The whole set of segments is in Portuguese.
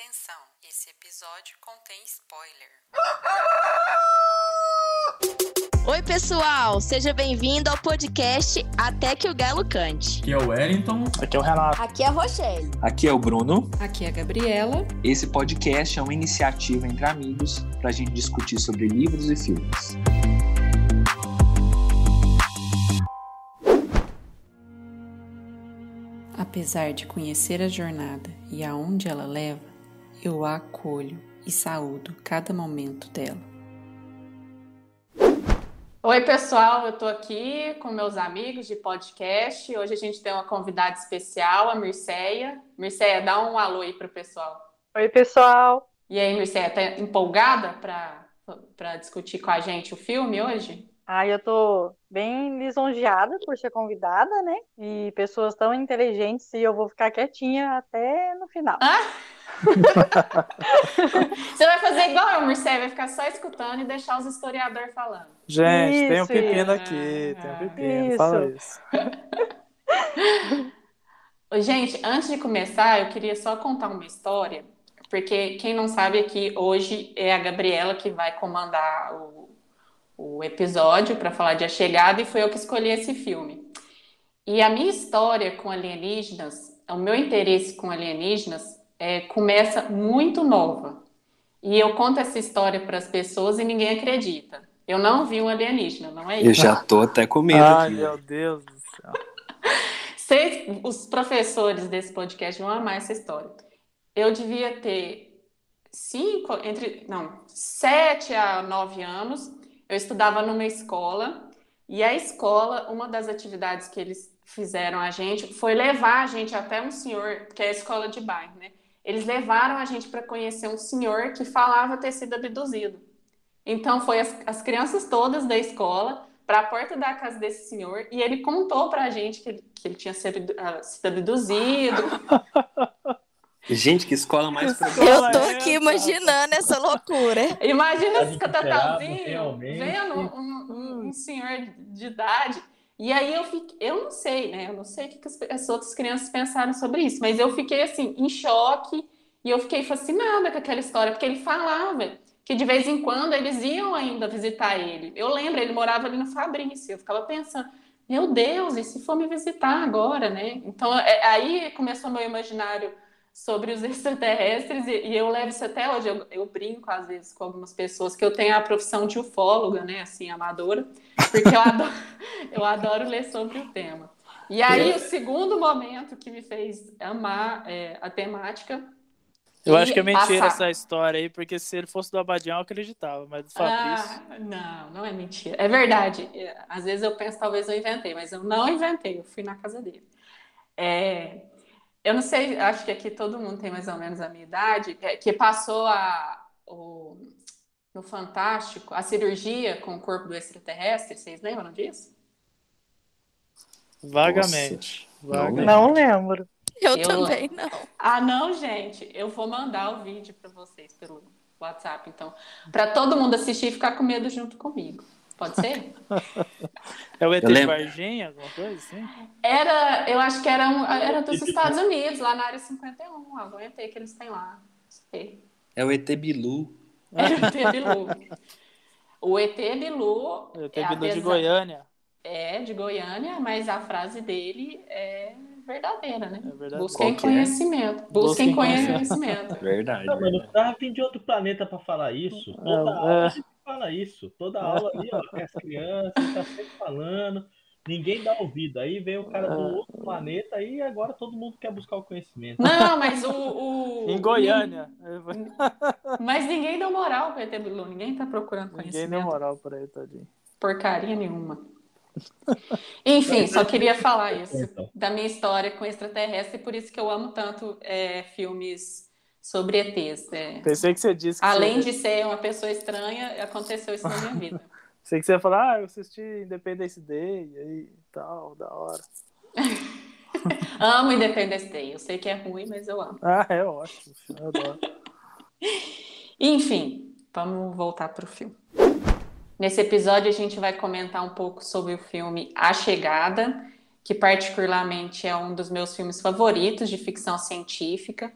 Atenção, esse episódio contém spoiler. Oi, pessoal! Seja bem-vindo ao podcast Até que o Galo Cante. Aqui é o Wellington. Aqui é o Renato. Aqui é a Rochelle. Aqui é o Bruno. Aqui é a Gabriela. Esse podcast é uma iniciativa entre amigos para a gente discutir sobre livros e filmes. Apesar de conhecer a jornada e aonde ela leva, eu a acolho e saúdo cada momento dela. Oi, pessoal, eu estou aqui com meus amigos de podcast. Hoje a gente tem uma convidada especial, a Mirceia. Mirceia, dá um alô aí para o pessoal. Oi, pessoal. E aí, Mirceia, tá empolgada para discutir com a gente o filme hoje? Ah, eu tô bem lisonjeada por ser convidada, né? E pessoas tão inteligentes e eu vou ficar quietinha até no final. Ah? Você vai fazer igual eu, Mircea, vai ficar só escutando e deixar os historiadores falando. Gente, Isso, tem um pepino isso. aqui, tem um Ah, pepino, isso. fala isso. Gente, antes de começar, eu queria só contar uma história, porque quem não sabe aqui, hoje é a Gabriela que vai comandar o, o episódio para falar de A Chegada, e foi eu que escolhi esse filme. E a minha história com alienígenas, o meu interesse com alienígenas, é, começa muito nova. E eu conto essa história para as pessoas e ninguém acredita. Eu não vi um alienígena, não é Eu isso? já tô até com medo Ai, aqui. meu Deus do céu. Vocês, os professores desse podcast vão amar essa história. Eu devia ter cinco, entre, não, sete a nove anos. Eu estudava numa escola e a escola, uma das atividades que eles fizeram a gente foi levar a gente até um senhor, que é a escola de bairro, né? Eles levaram a gente para conhecer um senhor que falava ter sido abduzido. Então foi as, as crianças todas da escola para a porta da casa desse senhor e ele contou para a gente que ele, que ele tinha sido, ah, sido abduzido. Gente, que escola mais progressiva. Eu tô aqui imaginando essa loucura. Imagina esse catatalzinho realmente. vendo um, um- um senhor de idade. E aí eu fiquei, eu não sei, né? Eu não sei o que as outras crianças pensaram sobre isso, mas eu fiquei assim, em choque, e eu fiquei fascinada com aquela história, porque ele falava que de vez em quando eles iam ainda visitar ele. Eu lembro, ele morava ali no Fabrício, eu ficava pensando, meu Deus, e se for me visitar agora, né? Então é- aí começou meu imaginário sobre os extraterrestres, e, eu levo isso até hoje. Eu, eu brinco, às vezes, com algumas pessoas que eu tenho a profissão de ufóloga, né, assim, amadora, porque eu adoro, eu adoro ler sobre o tema. E aí, o segundo momento que me fez amar é, a temática. Eu acho que é mentira passar- essa história aí, porque se ele fosse do Abadião, eu acreditava, mas do Fabrício. Ah, não, não é mentira. É verdade. É, Às vezes eu penso, talvez eu inventei, mas eu não inventei, eu fui na casa dele. É, eu não sei, acho que aqui todo mundo tem mais ou menos a minha idade, que passou a, o- no Fantástico a cirurgia com o corpo do extraterrestre, vocês lembram disso? Vagamente. Nossa. Vagamente. Não lembro. Eu, Eu- também não. Ah, não, gente, eu vou mandar o vídeo para vocês pelo WhatsApp, então, para todo mundo assistir e ficar com medo junto comigo. Pode ser? É o ET Eu. Varginha, alguma coisa assim? Era, eu acho que era, um, era dos Estados Unidos, lá na área 51, algum ET que eles têm lá. Não sei. É o ET Bilu. Era o ET Bilu. O ET Bilu O ET é, Bilu de Goiânia. é de Goiânia, mas a frase dele é verdadeira, né? É verdade. Busquem Qual que é? conhecimento. Busquem Busquem conhecimento. Verdade. Não, mano, verdade. tá vindo de outro planeta pra falar isso. É, é. Fala isso. Toda aula ali, ó, com as crianças, tá sempre falando. Ninguém dá ouvido. Aí vem o cara do outro planeta e agora todo mundo quer buscar o conhecimento. Não, mas o. o- Em Goiânia. Mas ninguém deu moral pro ET Bilu, ninguém tá procurando Ninguém conhecimento. deu moral pra ele, tadinho. Porcaria nenhuma. Enfim, só queria falar isso Então, da minha história com extraterrestre, e por isso que eu amo tanto é, filmes sobre ETs. é. Pensei que você disse que Além você... de ser uma pessoa estranha, aconteceu isso na minha vida. Pensei que você ia falar, ah, eu assisti Independence Day, e aí, tal, da hora. Amo Independence Day. Eu sei que é ruim, mas eu amo. Ah, é ótimo, eu adoro. Enfim, vamos voltar para o filme. Nesse episódio, a gente vai comentar um pouco sobre o filme A Chegada, que particularmente é um dos meus filmes favoritos de ficção científica.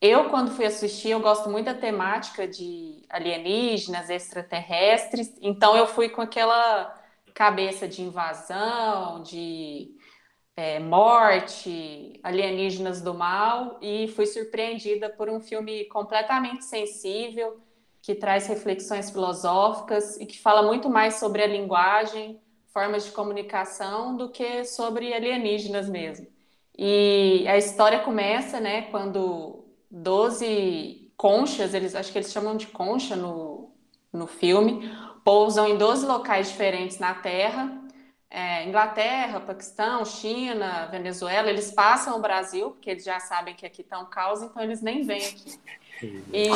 Eu, quando fui assistir, eu gosto muito da temática de alienígenas, extraterrestres, então eu fui com aquela cabeça de invasão, de é, morte, alienígenas do mal, e fui surpreendida por um filme completamente sensível, que traz reflexões filosóficas e que fala muito mais sobre a linguagem, formas de comunicação, do que sobre alienígenas mesmo. E a história começa, né, quando 12 conchas, eles acho que eles chamam de concha no, no filme, pousam em 12 locais diferentes na Terra. É, Inglaterra, Paquistão, China, Venezuela, eles passam o Brasil, porque eles já sabem que aqui está um caos, então eles nem vêm aqui. E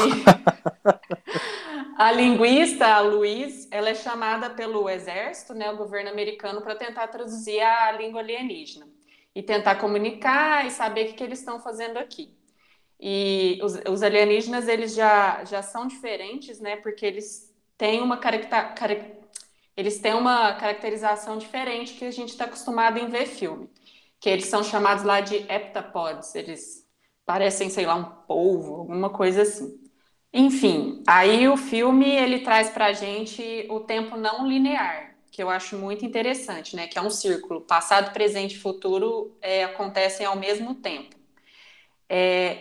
a linguista, a Luiz, ela é chamada pelo exército, né, o governo americano, para tentar traduzir a língua alienígena e tentar comunicar e saber o que, que eles estão fazendo aqui. E os, os, alienígenas, eles já, já são diferentes, né? Porque eles têm uma caracter, eles têm uma caracterização diferente que a gente está acostumado em ver filme. Que eles são chamados lá de heptapods. Eles parecem, sei lá, um polvo, alguma coisa assim. Enfim, aí o filme ele traz para a gente o tempo não linear, que eu acho muito interessante, né? Que é um círculo, passado, presente e futuro é, acontecem ao mesmo tempo. É,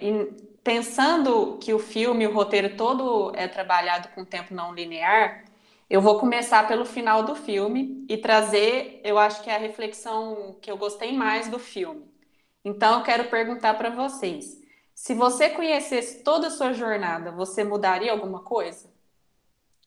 pensando que o filme, o roteiro todo é trabalhado com tempo não linear, eu vou começar pelo final do filme e trazer, eu acho que é a reflexão que eu gostei mais do filme. Então, eu quero perguntar para vocês: se você conhecesse toda a sua jornada, você mudaria alguma coisa?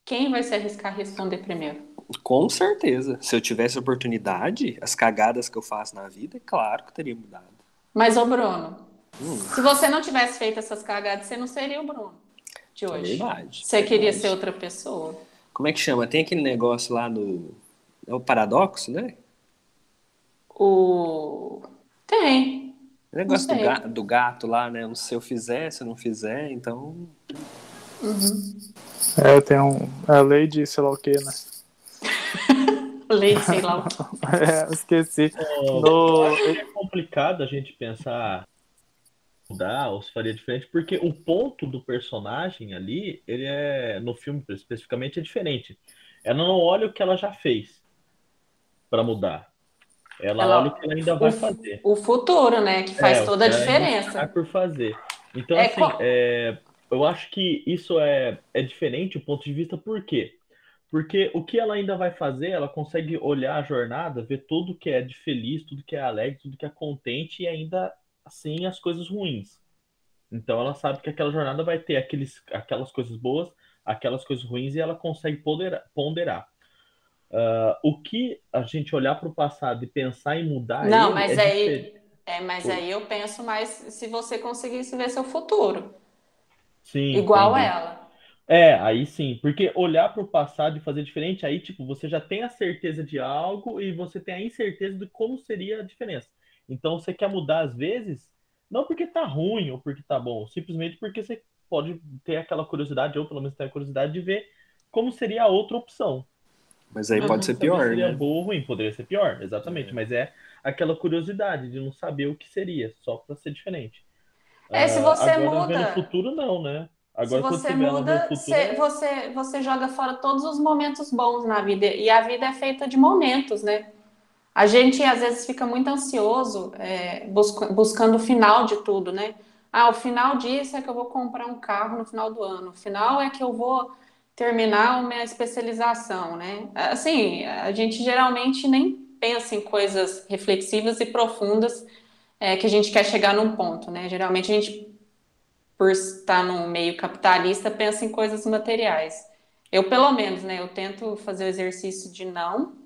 Quem vai se arriscar a responder primeiro? Com certeza. Se eu tivesse oportunidade, as cagadas que eu faço na vida, é claro que teria mudado. Mas, ô Bruno, hum. se você não tivesse feito essas cagadas, você não seria o Bruno de hoje. É verdade. Você queria ser outra pessoa. Como é que chama? Tem aquele negócio lá no. É o paradoxo, né? O. Tem. O negócio do gato, do gato, lá, né? Se eu fizer, se eu não fizer, então. Uhum. É, tem um. É a lei de sei lá o que, né? lei de sei lá o que. é, esqueci. Oh, no... É complicado a gente pensar mudar ou se faria diferente, porque o ponto do personagem ali, ele é, no filme especificamente, é diferente. Ela não olha o que ela já fez para mudar. Ela, ela, olha o que ela ainda vai fazer. O futuro, né? Que faz é, toda a diferença. Vai por fazer. Então, é, assim, qual... é, eu acho que isso é, é diferente o ponto de vista, por quê? Porque o que ela ainda vai fazer, ela consegue olhar a jornada, ver tudo que é de feliz, tudo que é alegre, tudo que é contente e ainda assim as coisas ruins. Então ela sabe que aquela jornada vai ter aqueles, aquelas coisas boas, aquelas coisas ruins e ela consegue ponderar. ponderar. Uh, o que a gente olhar para o passado e pensar em mudar. Não, mas é aí, é, mas aí eu penso mais se você conseguisse ver seu futuro. Sim. Igual entendi. ela. É, aí sim, porque olhar para o passado e fazer diferente, aí tipo, você já tem a certeza de algo e você tem a incerteza de como seria a diferença. Então você quer mudar às vezes, não porque tá ruim ou porque tá bom, simplesmente porque você pode ter aquela curiosidade, ou pelo menos ter a curiosidade de ver como seria a outra opção. Mas aí pode ser pior, seria né? boa ou ruim, poderia ser pior, exatamente. É. Mas é aquela curiosidade de não saber o que seria, só para ser diferente. É, se você agora, muda. No futuro, não, né? Agora, se você muda, futuro, você, é... você, você joga fora todos os momentos bons na vida. E a vida é feita de momentos, né? A gente às vezes fica muito ansioso é, busca, buscando o final de tudo, né? Ah, o final disso é que eu vou comprar um carro no final do ano. O final é que eu vou terminar a minha especialização, né? Assim, a gente geralmente nem pensa em coisas reflexivas e profundas é, que a gente quer chegar num ponto, né? Geralmente a gente, por estar num meio capitalista, pensa em coisas materiais. Eu, pelo menos, né? Eu tento fazer o exercício de não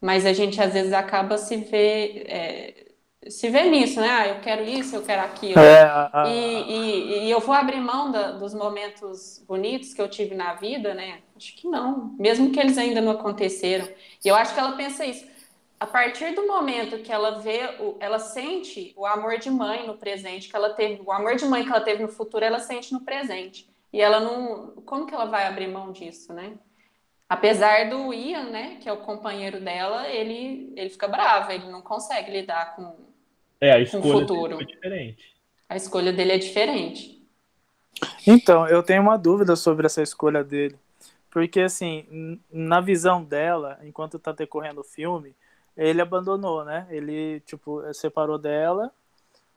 mas a gente às vezes acaba se vê, é, se vê nisso, né? Ah, eu quero isso, eu quero aquilo. É, a... e, e, e, eu vou abrir mão da, dos momentos bonitos que eu tive na vida, né? Acho que não, mesmo que eles ainda não aconteceram. E eu acho que ela pensa isso. A partir do momento que ela vê, o, ela sente o amor de mãe no presente que ela teve, o amor de mãe que ela teve no futuro, ela sente no presente. E ela não, como que ela vai abrir mão disso, né? Apesar do Ian, né, que é o companheiro dela, ele, ele fica bravo, ele não consegue lidar com, é, a escolha com o futuro. Dele diferente. A escolha dele é diferente. Então, eu tenho uma dúvida sobre essa escolha dele. Porque, assim, na visão dela, enquanto tá decorrendo o filme, ele abandonou, né? Ele, tipo, separou dela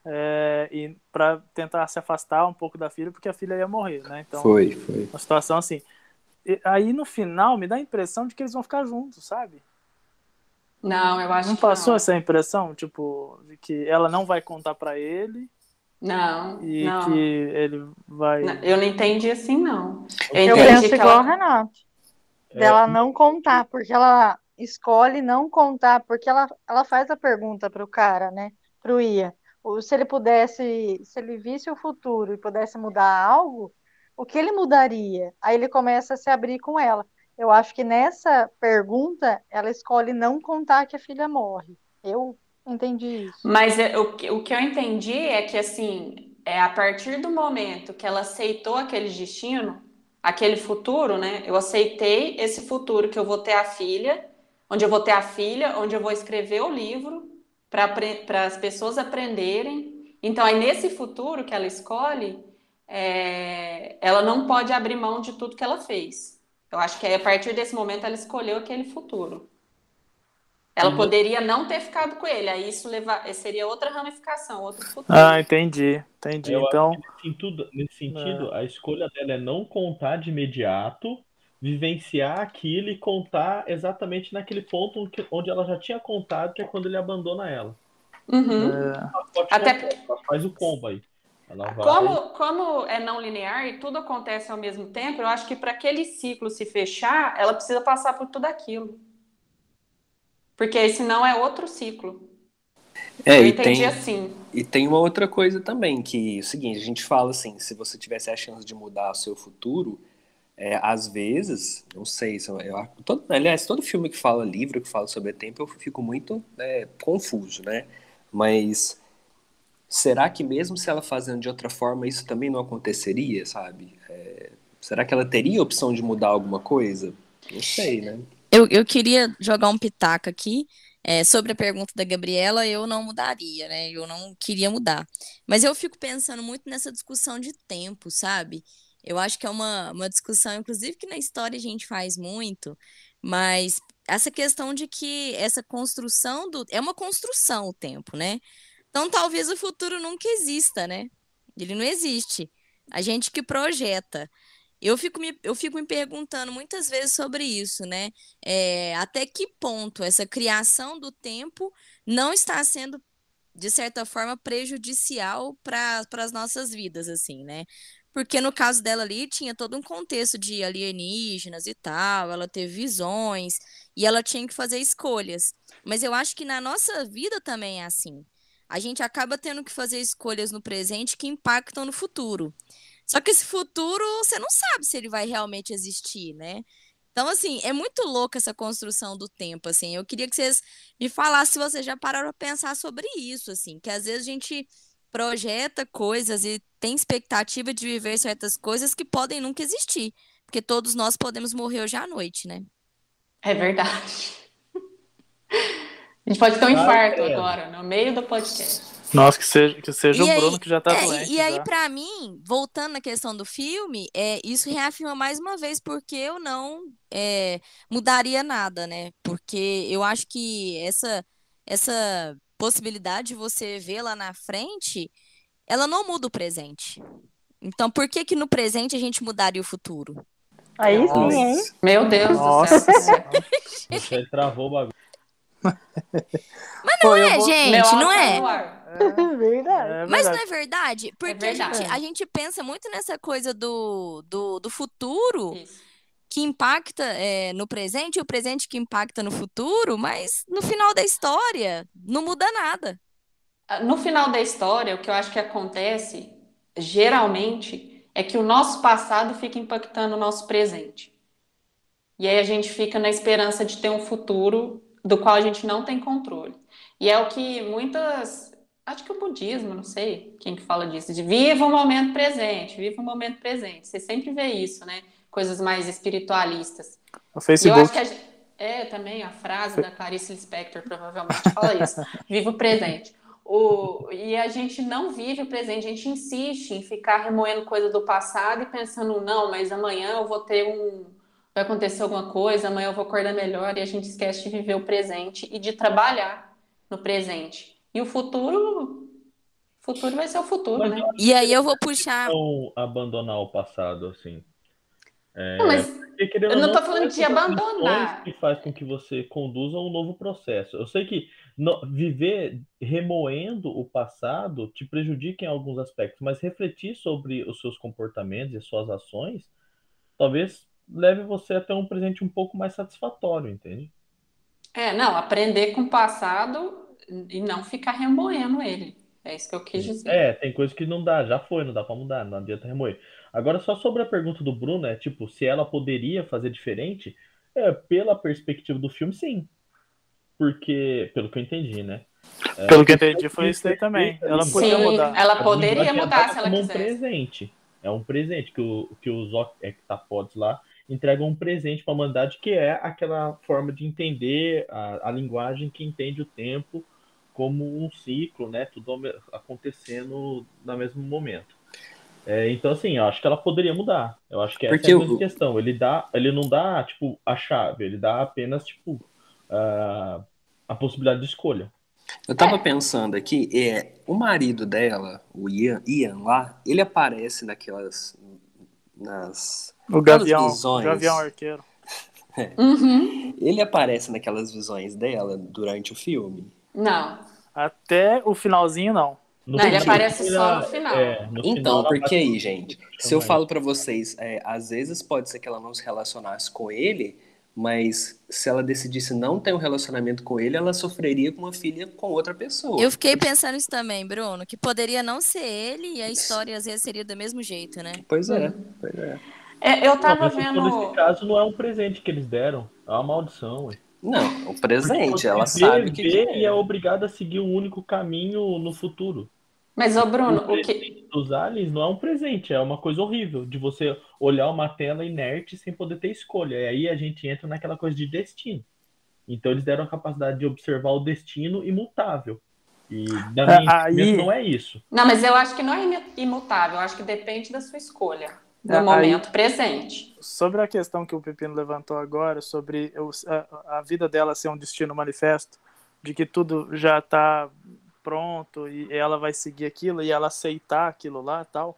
é, e para tentar se afastar um pouco da filha, porque a filha ia morrer, né? Então, foi, foi. Uma situação assim. Aí, no final, me dá a impressão de que eles vão ficar juntos, sabe? Não, eu acho não que passou não. essa impressão, tipo, de que ela não vai contar para ele não. E não. que ele vai. Não, eu não entendi assim, não. Eu, eu penso igual ela... Renato. É... Dela não contar, porque ela escolhe não contar, porque ela, ela faz a pergunta pro cara, né? Pro Ia. Se ele pudesse, se ele visse o futuro e pudesse mudar algo, o que ele mudaria? Aí ele começa a se abrir com ela. Eu acho que nessa pergunta ela escolhe não contar que a filha morre. Eu Entendi isso. Mas eu, o que eu entendi é que, assim, é a partir do momento que ela aceitou aquele destino, aquele futuro, né? Eu aceitei esse futuro que eu vou ter a filha, onde eu vou ter a filha, onde eu vou escrever o livro para as pessoas aprenderem. Então, aí nesse futuro que ela escolhe, é, ela não pode abrir mão de tudo que ela fez. Eu acho que aí, a partir desse momento ela escolheu aquele futuro. Ela uhum. poderia não ter ficado com ele, aí isso leva... seria outra ramificação, outro futuro. Ah, entendi, entendi. Eu então, nesse sentido, nesse sentido é. a escolha dela é não contar de imediato, vivenciar aquilo e contar exatamente naquele ponto onde ela já tinha contado, que é quando ele abandona ela. Uhum. É. Até ela faz o combo aí. Vai... Como, como é não linear e tudo acontece ao mesmo tempo, eu acho que para aquele ciclo se fechar, ela precisa passar por tudo aquilo. Porque senão é outro ciclo. É, eu e entendi tem, assim. E tem uma outra coisa também, que é o seguinte, a gente fala assim, se você tivesse a chance de mudar o seu futuro, é, às vezes, não sei, eu, todo, aliás, todo filme que fala livro, que fala sobre tempo, eu fico muito é, confuso, né? Mas será que mesmo se ela fazendo de outra forma, isso também não aconteceria, sabe? É, será que ela teria a opção de mudar alguma coisa? Não sei, né? Eu, eu queria jogar um pitaco aqui é, sobre a pergunta da Gabriela, eu não mudaria, né? Eu não queria mudar. Mas eu fico pensando muito nessa discussão de tempo, sabe? Eu acho que é uma, uma discussão, inclusive, que na história a gente faz muito, mas essa questão de que essa construção do. É uma construção o tempo, né? Então talvez o futuro nunca exista, né? Ele não existe. A gente que projeta. Eu fico, me, eu fico me perguntando muitas vezes sobre isso, né? É, até que ponto essa criação do tempo não está sendo, de certa forma, prejudicial para as nossas vidas, assim, né? Porque no caso dela ali tinha todo um contexto de alienígenas e tal, ela teve visões e ela tinha que fazer escolhas. Mas eu acho que na nossa vida também é assim. A gente acaba tendo que fazer escolhas no presente que impactam no futuro. Só que esse futuro, você não sabe se ele vai realmente existir, né? Então, assim, é muito louca essa construção do tempo, assim. Eu queria que vocês me falassem se vocês já pararam a pensar sobre isso, assim. Que às vezes a gente projeta coisas e tem expectativa de viver certas coisas que podem nunca existir. Porque todos nós podemos morrer hoje à noite, né? É verdade. A gente pode ter um infarto agora, no meio do podcast. Nossa, que seja, que seja o aí, Bruno que já tá é, doente. E, e aí, para mim, voltando na questão do filme, é, isso reafirma mais uma vez porque eu não é, mudaria nada, né? Porque eu acho que essa, essa possibilidade de você ver lá na frente, ela não muda o presente. Então, por que que no presente a gente mudaria o futuro? Aí sim, hein? Meu Deus Nossa. do céu. Você travou o bagulho. Mas não Pô, é, vou... gente, não é. É verdade. É Mas não é verdade? Porque verdade. A, gente, a gente pensa muito nessa coisa do, do, do futuro Isso. que impacta é, no presente e o presente que impacta no futuro, mas no final da história não muda nada. No final da história, o que eu acho que acontece, geralmente, é que o nosso passado fica impactando o nosso presente. E aí a gente fica na esperança de ter um futuro do qual a gente não tem controle. E é o que muitas. Acho que o budismo, não sei quem que fala disso, de viva o momento presente, viva o momento presente. Você sempre vê isso, né? Coisas mais espiritualistas. O E eu Facebook. acho que a gente- é também a frase da Clarice Lispector provavelmente fala isso. Viva o presente. O, e a gente não vive o presente, a gente insiste em ficar remoendo coisa do passado e pensando, não, mas amanhã eu vou ter um. Vai acontecer alguma coisa, amanhã eu vou acordar melhor, e a gente esquece de viver o presente e de trabalhar no presente. E o futuro. O futuro vai ser o futuro, mas, né? E aí eu vou puxar. Não abandonar o passado, assim. É, não, mas eu não estou falando de abandonar. que faz com que você conduza um novo processo. Eu sei que no, viver remoendo o passado te prejudica em alguns aspectos, mas refletir sobre os seus comportamentos e suas ações talvez leve você até um presente um pouco mais satisfatório, entende? É, não, aprender com o passado e não ficar remoendo ele. É isso que eu quis dizer. É, tem coisas que não dá, já foi, não dá para mudar, não adianta remoer. Agora, só sobre a pergunta do Bruno, é tipo, se ela poderia fazer diferente, é, pela perspectiva do filme, sim. Porque, pelo que eu entendi, né? É, pelo que eu entendi, foi isso aí também. Ela poderia sim, mudar. Ela poderia mudar se ela como quisesse. um presente. É um presente que, o, que os octapods lá entregam um presente para a humanidade, que é aquela forma de entender a, a linguagem que entende o tempo como um ciclo, né? Tudo acontecendo no mesmo momento. É, então, assim, eu acho que ela poderia mudar. Eu acho que essa Porque é a grande eu... questão. Ele, dá, ele não dá, tipo, a chave, ele dá apenas, tipo, uh, a possibilidade de escolha. Eu tava pensando aqui, é, o marido dela, o Ian, Ian lá, ele aparece naquelas. nas. O Gavião, visões. Gavião Arqueiro. É. Uhum. Ele aparece naquelas visões dela durante o filme? Não. Até o finalzinho, não. No não, ele aparece só no final. É, no então, final, porque aí, gente, se eu falo para vocês, é, às vezes pode ser que ela não se relacionasse com ele, mas se ela decidisse não ter um relacionamento com ele, ela sofreria com uma filha com outra pessoa. Eu fiquei pensando isso também, Bruno, que poderia não ser ele e a história às vezes seria do mesmo jeito, né? Pois é, pois é. É eu tava não, vendo. Nesse caso, não é um presente que eles deram, é uma maldição, ué. Não, o presente, ela sabe que. É. E é obrigada a seguir um único caminho no futuro. Mas, ô Bruno, o, o que. Dos aliens não é um presente, é uma coisa horrível de você olhar uma tela inerte sem poder ter escolha. E aí a gente entra naquela coisa de destino. Então eles deram a capacidade de observar o destino imutável. E da minha aí... não é isso. Não, mas eu acho que não é imutável, eu acho que depende da sua escolha, do aí... momento presente. Sobre a questão que o Pepino levantou agora, sobre a, a vida dela ser um destino manifesto, de que tudo já está pronto e ela vai seguir aquilo e ela aceitar aquilo lá tal.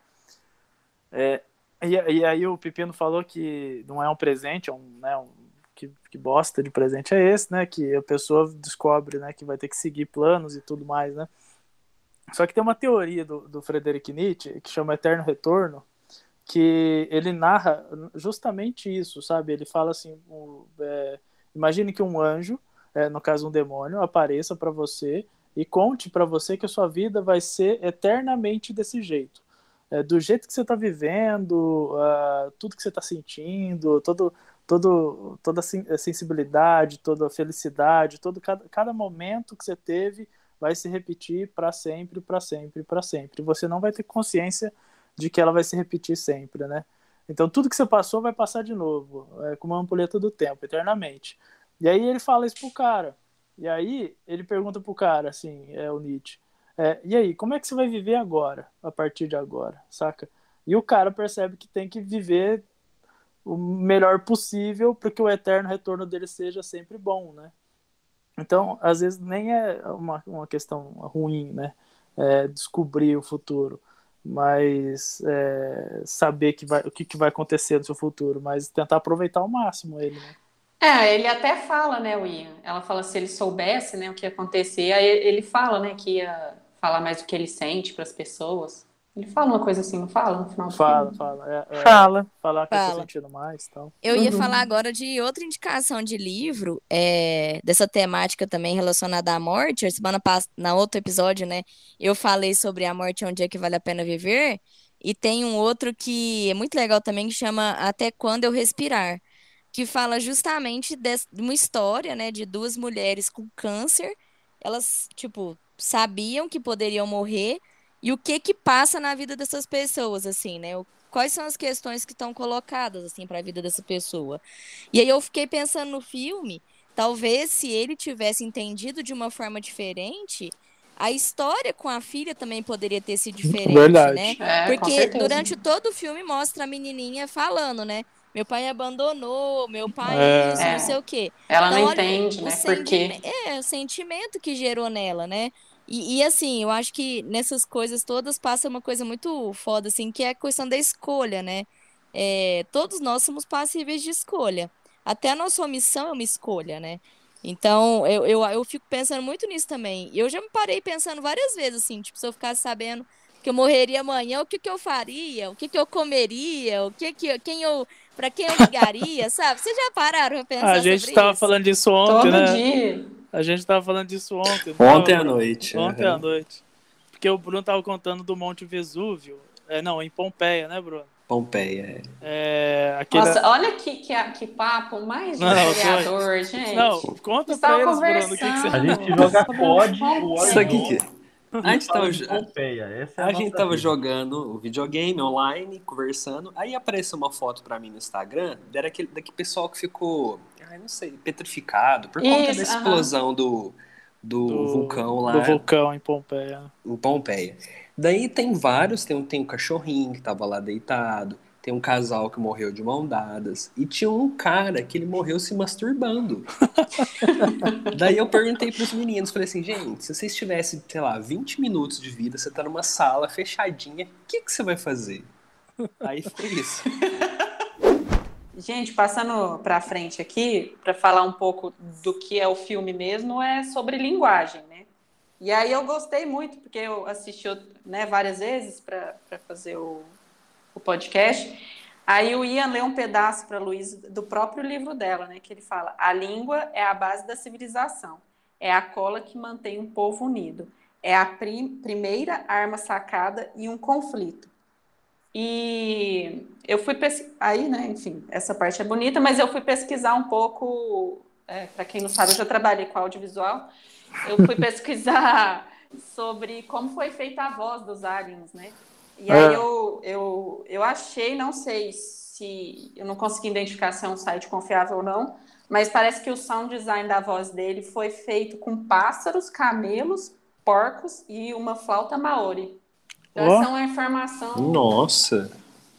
É, e, e, aí o Pepino falou que não é um presente, é um, né, um que, que bosta de presente é esse, né? Que a pessoa descobre, né, que vai ter que seguir planos e tudo mais, né? Só que tem uma teoria do, do Frederick Nietzsche que chama Eterno Retorno, que ele narra justamente isso, sabe? Ele fala assim: é, imagine que um anjo, é, no caso um demônio, apareça para você e conte para você que a sua vida vai ser eternamente desse jeito. É, do jeito que você está vivendo, uh, tudo que você está sentindo, todo, todo, toda a sensibilidade, toda a felicidade, todo cada, cada momento que você teve vai se repetir para sempre, para sempre, para sempre. Você não vai ter consciência de que ela vai se repetir sempre, né? Então tudo que você passou vai passar de novo, é como uma ampulheta do tempo, eternamente. E aí ele fala isso pro cara. E aí ele pergunta pro cara, assim, é o Nietzsche, é, e aí, como é que você vai viver agora, a partir de agora, saca? E o cara percebe que tem que viver o melhor possível para que o eterno retorno dele seja sempre bom, né? Então, às vezes nem é uma, uma questão ruim, né? É descobrir o futuro, mas é, saber que vai, o que, que vai acontecer no seu futuro, mas tentar aproveitar ao máximo ele, né? É, ele até fala, né, o Ian? Ela fala se ele soubesse, né, o que ia acontecer, aí ele fala, né, que ia falar mais do que ele sente para as pessoas. Ele fala uma coisa assim, não fala no final do fala, filme? Fala, é, é, fala. Falar que fala. eu tô sentindo mais tal. Eu ia uhum. falar agora de outra indicação de livro, é, dessa temática também relacionada à morte. A semana passada, na outro episódio, né, eu falei sobre a morte é um dia que vale a pena viver. E tem um outro que é muito legal também, que chama Até Quando Eu Respirar que fala justamente de uma história, né, de duas mulheres com câncer. Elas, tipo, sabiam que poderiam morrer e o que que passa na vida dessas pessoas, assim, né? Quais são as questões que estão colocadas, assim, para a vida dessa pessoa. E aí eu fiquei pensando no filme, talvez se ele tivesse entendido de uma forma diferente, a história com a filha também poderia ter sido diferente, Verdade. né? É, Porque durante todo o filme mostra a menininha falando, né? Meu pai abandonou, meu pai É. isso, É. não sei o quê. Ela não Então, olha entende, né? Por quê? sentime- É, o sentimento que gerou nela, né? E, e, assim, eu acho que nessas coisas todas passa uma coisa muito foda, assim, que é a questão da escolha, né? É, todos nós somos passíveis de escolha. Até a nossa omissão é uma escolha, né? Então, eu, eu, eu fico pensando muito nisso também. Eu já me parei pensando várias vezes, assim, tipo, se eu ficasse sabendo que eu morreria amanhã, o que que eu faria? O que que eu comeria? O que que, quem eu, pra quem eu ligaria, sabe? Vocês já pararam pra pensar A gente sobre tava isso? falando disso ontem, Todo né? dia. A gente tava falando disso ontem. Ontem à noite. Ontem aham. à noite. Porque o Bruno tava contando do Monte Vesúvio. É, não, em Pompeia, né, Bruno? Pompeia. é. É, aquele... Nossa, olha que, que, que papo mais Não, gente. Não, conta pra eles, Bruno, o que, que você... A gente joga COD, o Isso aqui que... A gente tava, de Pompeia. Essa é a a gente tava vida. jogando o videogame online, conversando. Aí apareceu uma foto pra mim no Instagram. Era aquele daquele pessoal que ficou, ai, não sei, petrificado por conta Isso, da explosão do, do, do vulcão lá Do vulcão em Pompeia. em Pompeia. Daí tem vários, tem um, tem um cachorrinho que tava lá deitado, tem um casal que morreu de mão dadas, e tinha um cara que ele morreu se masturbando. Daí eu perguntei pros meninos, falei assim, gente, se vocês tivessem, sei lá, 20 minutos de vida, você tá numa sala fechadinha, o que, que você vai fazer? Aí foi isso. Gente, passando para frente aqui, para falar um pouco do que é o filme mesmo, é sobre linguagem, né? E aí eu gostei muito, porque eu assisti né, várias vezes para fazer o, o podcast. Aí o Ian lê um pedaço para a Luísa do próprio livro dela, né? Que ele fala: a língua é a base da civilização, é a cola que mantém um povo unido, é a prim primeira arma sacada em um conflito. E eu fui pesquisar, aí, né, enfim, essa parte é bonita, mas eu fui pesquisar um pouco, é, para quem não sabe, eu já trabalhei com audiovisual, eu fui pesquisar sobre como foi feita a voz dos aliens, né? E aí É. eu, eu, eu achei, não sei se eu não consegui identificar se é um site confiável ou não, mas parece que o sound design da voz dele foi feito com pássaros, camelos, porcos e uma flauta maori. Então, essa é uma informação Nossa!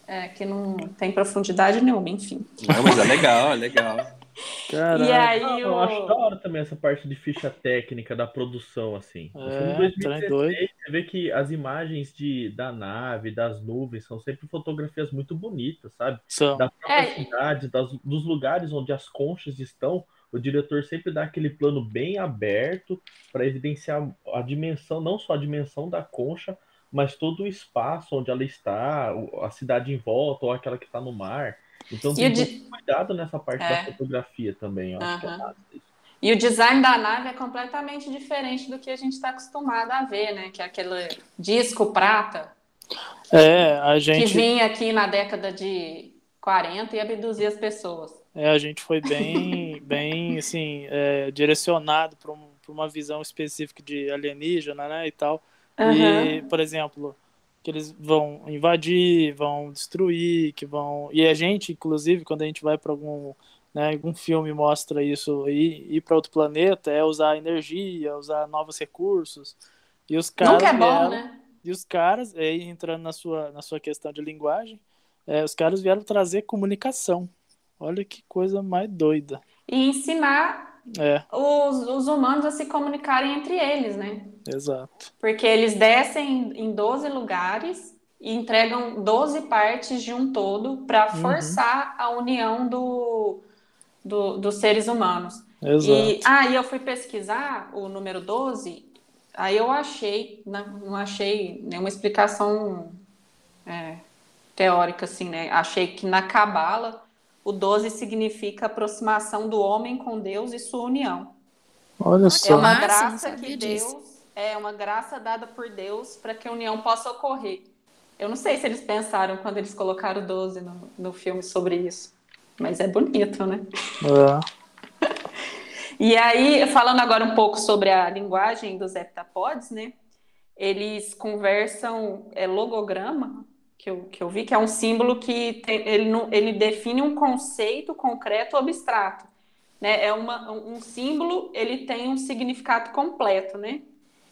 é, que não tem profundidade nenhuma, enfim. Não, mas é legal, é legal. Caralho. E aí Ah, eu acho da hora também essa parte de ficha técnica da produção, assim. É, filme trem 2016, doido. você vê que as imagens de, da nave, das nuvens, são sempre fotografias muito bonitas, sabe? São. Da própria É. cidade, das, dos lugares onde as conchas estão, o diretor sempre dá aquele plano bem aberto para evidenciar a dimensão, não só a dimensão da concha, mas todo o espaço onde ela está, a cidade em volta, ou aquela que está no mar. Então tem de- muito cuidado nessa parte É. da fotografia também, eu acho que é. E o design da nave é completamente diferente do que a gente está acostumado a ver, né? Que é aquele disco prata É, a que gente, vinha aqui na década de 40 e abduzia as pessoas. é, a gente foi bem, bem assim, é, direcionado para um, uma visão específica de alienígena, né, e tal. E, por exemplo, que eles vão invadir, vão destruir, que vão. E a gente, inclusive, quando a gente vai para algum, né, algum filme mostra isso, ir, ir para outro planeta é usar energia, usar novos recursos. E os caras Nunca é bom, vieram- né? E os caras, aí entrando na sua, na sua questão de linguagem, é, os caras vieram trazer comunicação. Olha que coisa mais doida. E ensinar É, os, os humanos a se comunicarem entre eles, né? exato. Porque eles descem em 12 lugares e entregam 12 partes de um todo para Uhum. forçar a união do, do- dos seres humanos. Exato. E aí eu fui pesquisar o número 12, aí eu achei, não, não achei nenhuma explicação é, teórica, assim, né? Achei que na Cabala o 12 significa aproximação do homem com Deus e sua união. Olha É só. uma Massa, não graça que disso. Deus é uma graça dada por Deus para que a união possa ocorrer. Eu não sei se eles pensaram quando eles colocaram 12 no, no filme sobre isso, mas é bonito, né? É. E aí, falando agora um pouco sobre a linguagem dos heptapods, né? Eles conversam é, logograma, que eu, que eu vi, que é um símbolo que tem- ele, não- ele define um conceito concreto ou abstrato. Né? É uma, um símbolo, ele tem um significado completo, né?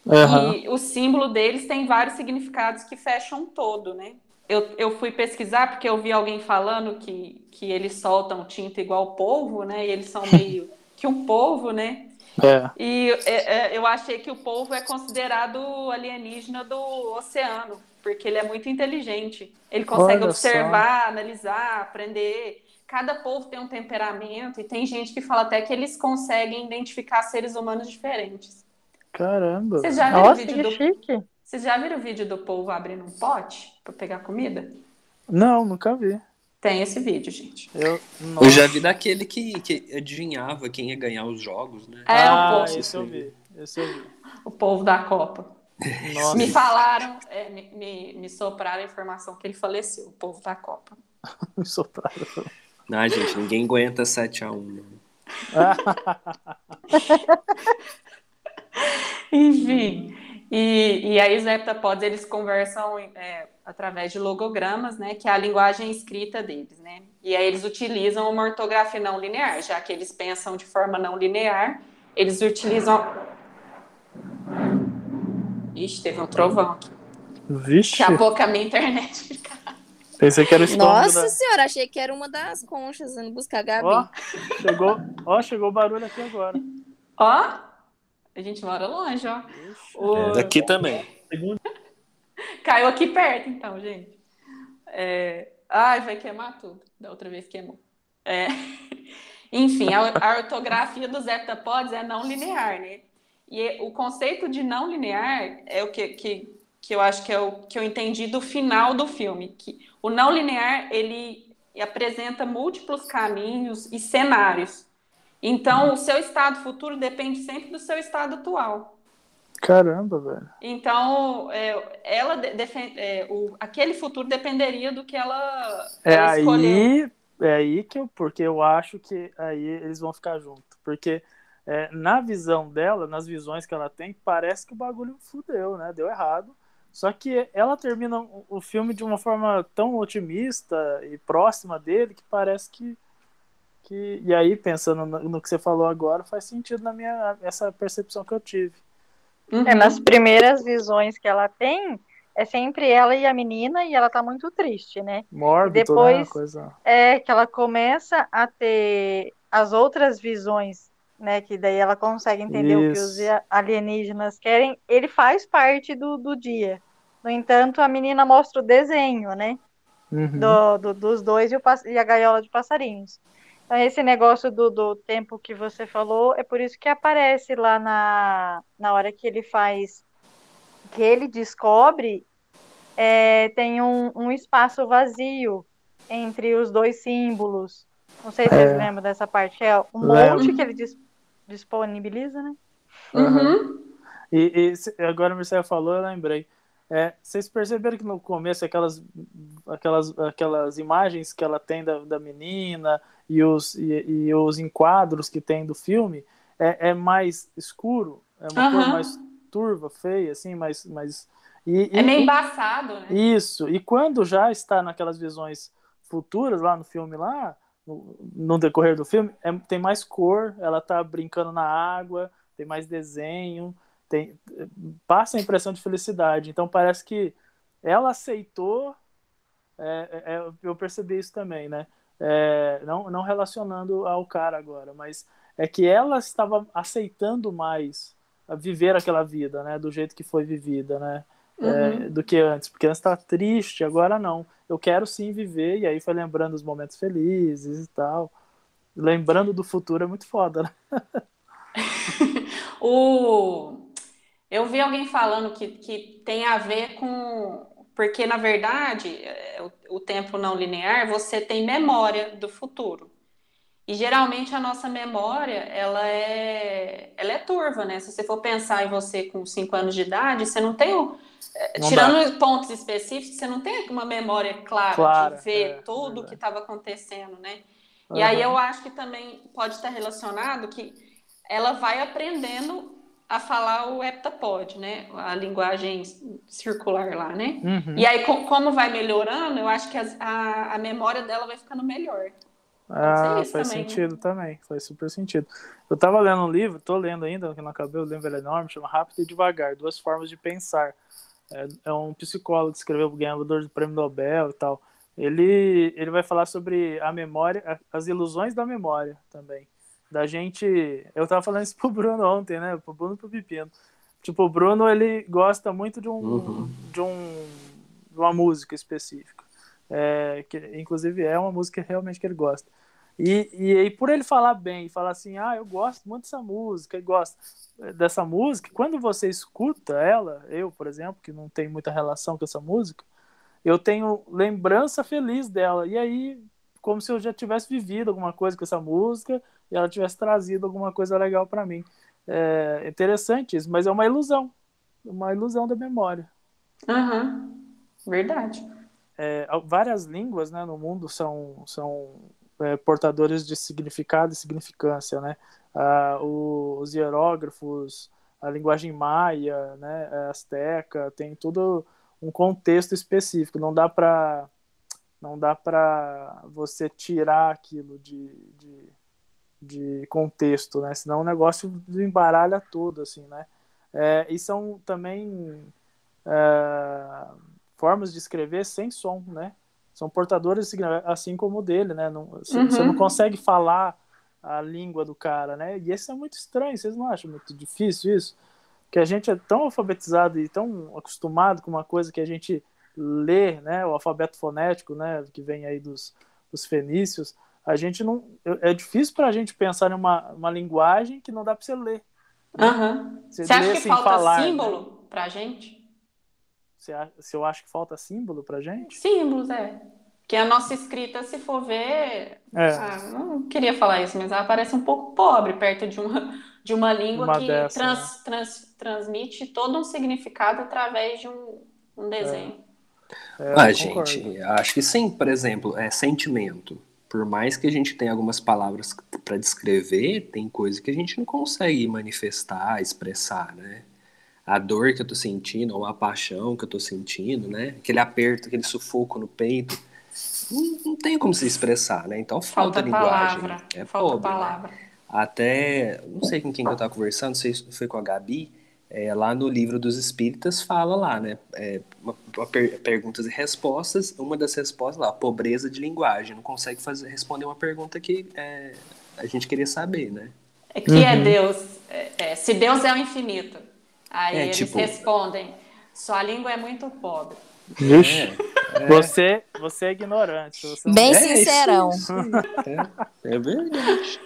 Uhum. E o símbolo deles tem vários significados que fecham todo, né? Eu, eu fui pesquisar porque eu vi alguém falando que, que eles soltam tinta igual polvo, né? E eles são meio que um polvo, né? É. E é, é, eu achei que o polvo é considerado alienígena do oceano, porque ele é muito inteligente. Ele consegue Olha observar, só. analisar, aprender. Cada povo tem um temperamento e tem gente que fala até que eles conseguem identificar seres humanos diferentes. Caramba! Vocês já viram Nossa, o vídeo do... chique. Vocês já viram o vídeo do povo abrindo um pote para pegar comida? Não, nunca vi. Tem esse vídeo, gente. Eu, eu já vi daquele que, que adivinhava quem ia ganhar os jogos, né? É, ah, o povo. Esse eu vi. Esse eu vi. O povo da Copa. Nossa. Me falaram, é, me, me, me sopraram a informação que ele faleceu, o povo da Copa. me sopraram. Não, gente, ninguém aguenta 7x1. Enfim. E, e aí os heptapods, eles conversam é, através de logogramas, né, que é a linguagem escrita deles, né? E aí eles utilizam uma ortografia não linear, já que eles pensam de forma não linear, eles utilizam... Ixi, teve um trovão aqui. Vixe. Daqui a pouco a minha internet fica... Pensei que era o estômago Nossa da... senhora, achei que era uma das conchas indo buscar a Gabi. Ó, chegou, ó, chegou o barulho aqui agora. Ó, a gente mora longe, ó. O... Daqui também. Caiu aqui perto, então, gente. É... Ai, vai queimar tudo. Da outra vez queimou. É... Enfim, a, a ortografia dos heptapods é não linear, né? E o conceito de não linear é o que, que, que eu acho que é o que eu entendi do final do filme. Que o não linear, ele apresenta múltiplos caminhos e cenários. Então, o seu estado futuro depende sempre do seu estado atual. Caramba, velho. Então, é, ela defende, é, o, aquele futuro dependeria do que ela, é ela aí, É aí que eu, porque eu acho que aí eles vão ficar juntos. Porque é, na visão dela, nas visões que ela tem, parece que o bagulho fudeu, né? Deu errado. Só que ela termina o filme de uma forma tão otimista e próxima dele que parece que que e aí pensando no, no, que você falou agora faz sentido na minha essa percepção que eu tive uhum. é, nas primeiras visões que ela tem é sempre ela e a menina e ela tá muito triste né Mórbido, e né, depois coisa... é que ela começa a ter as outras visões né que daí ela consegue entender Isso. o que os alienígenas querem ele faz parte do, do dia no entanto a menina mostra o desenho né uhum. do, do, dos dois e, o, e a gaiola de passarinhos então, esse negócio do, do tempo que você falou, é por isso que aparece lá na, na hora que ele faz, que ele descobre, é, tem um, um espaço vazio entre os dois símbolos. Não sei se é. vocês lembram dessa parte, é um monte que ele dis, disponibiliza, né? Uhum. E, e, agora o Marcelo falou, eu lembrei. É, vocês perceberam que no começo aquelas, aquelas, aquelas imagens que ela tem da, da menina e os, e, e os enquadros que tem do filme é, é mais escuro, é uma uhum. cor mais turva, feia, assim, mais. mais e, é meio embaçado, né? Isso, e quando já está naquelas visões futuras lá no filme lá, no, decorrer do filme, é, tem mais cor, ela tá brincando na água, tem mais desenho, tem, passa a impressão de felicidade. Então parece que ela aceitou. É, é, é, eu percebi isso também, né? É, não, não relacionando ao cara agora, mas é que ela estava aceitando mais viver aquela vida, né? Do jeito que foi vivida, né? É, uhum. do que antes, porque antes estava triste, agora não. Eu quero sim viver, e aí foi lembrando os momentos felizes e tal. Lembrando do futuro é muito foda, né? o eu vi alguém falando que, que tem a ver com. Porque, na verdade, é, o, o tempo não linear, você tem memória do futuro. E geralmente a nossa memória, ela é, ela é turva, né? Se você for pensar em você com 5 anos de idade, você não tem, é, não tirando dá. pontos específicos, você não tem uma memória clara, clara de ver é, tudo o que estava acontecendo, né? Uhum. E aí eu acho que também pode estar relacionado que ela vai aprendendo a falar o heptapod, né? A linguagem circular lá, né? Uhum. E aí, com, como vai melhorando, eu acho que a, a, a, memória dela vai ficando melhor. Ah, faz também, né? sentido né? também, faz super sentido. Eu tava lendo um livro, tô lendo ainda, que não acabei, o livro é enorme, chama Rápido e Devagar, Duas Formas de Pensar. É, é um psicólogo que escreveu o ganhador do prêmio Nobel e tal. Ele, ele vai falar sobre a memória, as ilusões da memória também. Da gente. Eu tava falando isso pro Bruno ontem, né? Pro Bruno e pro Pepino. Tipo, o Bruno, ele gosta muito de um. Uhum. De um de uma música específica. É, que, inclusive, é uma música realmente que ele gosta. E, e, por ele falar bem, falar assim, ah, eu gosto muito dessa música, e gosto dessa música, quando você escuta ela, eu, por exemplo, que não tenho muita relação com essa música, eu tenho lembrança feliz dela. E aí, como se eu já tivesse vivido alguma coisa com essa música e ela tivesse trazido alguma coisa legal para mim. É interessante isso, mas é uma ilusão, uma ilusão da memória. Uhum. Verdade. É, várias línguas né, no mundo são, são é, portadores de significado e significância, né? Ah, o, os hierógrafos, a linguagem maia, né, a azteca, tem tudo um contexto específico. Não dá para não dá para você tirar aquilo de, de, de, contexto, né? Senão o negócio embaralha tudo, assim, né? É, e são também é, formas de escrever sem som, né? São portadores assim como o dele, né? Não, você, uhum. você não consegue falar a língua do cara, né? E isso é muito estranho, vocês não acham muito difícil isso? Que a gente é tão alfabetizado e tão acostumado com uma coisa que a gente lê, né? O alfabeto fonético, né? Que vem aí dos, dos fenícios. A gente não. É difícil para a gente pensar em uma, uma linguagem que não dá para você ler. Uhum. Você, você acha que falta falar, né? símbolo né? para a gente? Se eu acho que falta símbolo pra gente? Símbolos, é. Que a nossa escrita, se for ver. É. Ah, não queria falar isso, mas ela parece um pouco pobre perto de uma, de uma língua uma que dessa, trans, né? trans, transmite todo um significado através de um, um desenho. É. É, ah, gente, acho que sim, por exemplo, é sentimento. Por mais que a gente tenha algumas palavras para descrever, tem coisa que a gente não consegue manifestar, expressar, né? A dor que eu tô sentindo, ou a paixão que eu tô sentindo, né? Aquele aperto, aquele sufoco no peito. Não, não tem como se expressar, né? Então falta, falta linguagem. Palavra. É falta pobre, né? palavra. Né? Até, não sei com quem que eu tava conversando, não sei se foi com a Gabi, é, lá no livro dos Espíritas fala lá, né? É, uma, uma per, perguntas e respostas. Uma das respostas lá, pobreza de linguagem. Não consegue fazer, responder uma pergunta que é, a gente queria saber, né? É que é uhum. é Deus. É, se Deus é o infinito, Aí é, eles tipo... respondem: sua língua é muito pobre. Ixi, é, é. Você, você é ignorante. Você Bem é sincerão. É, é, verdade.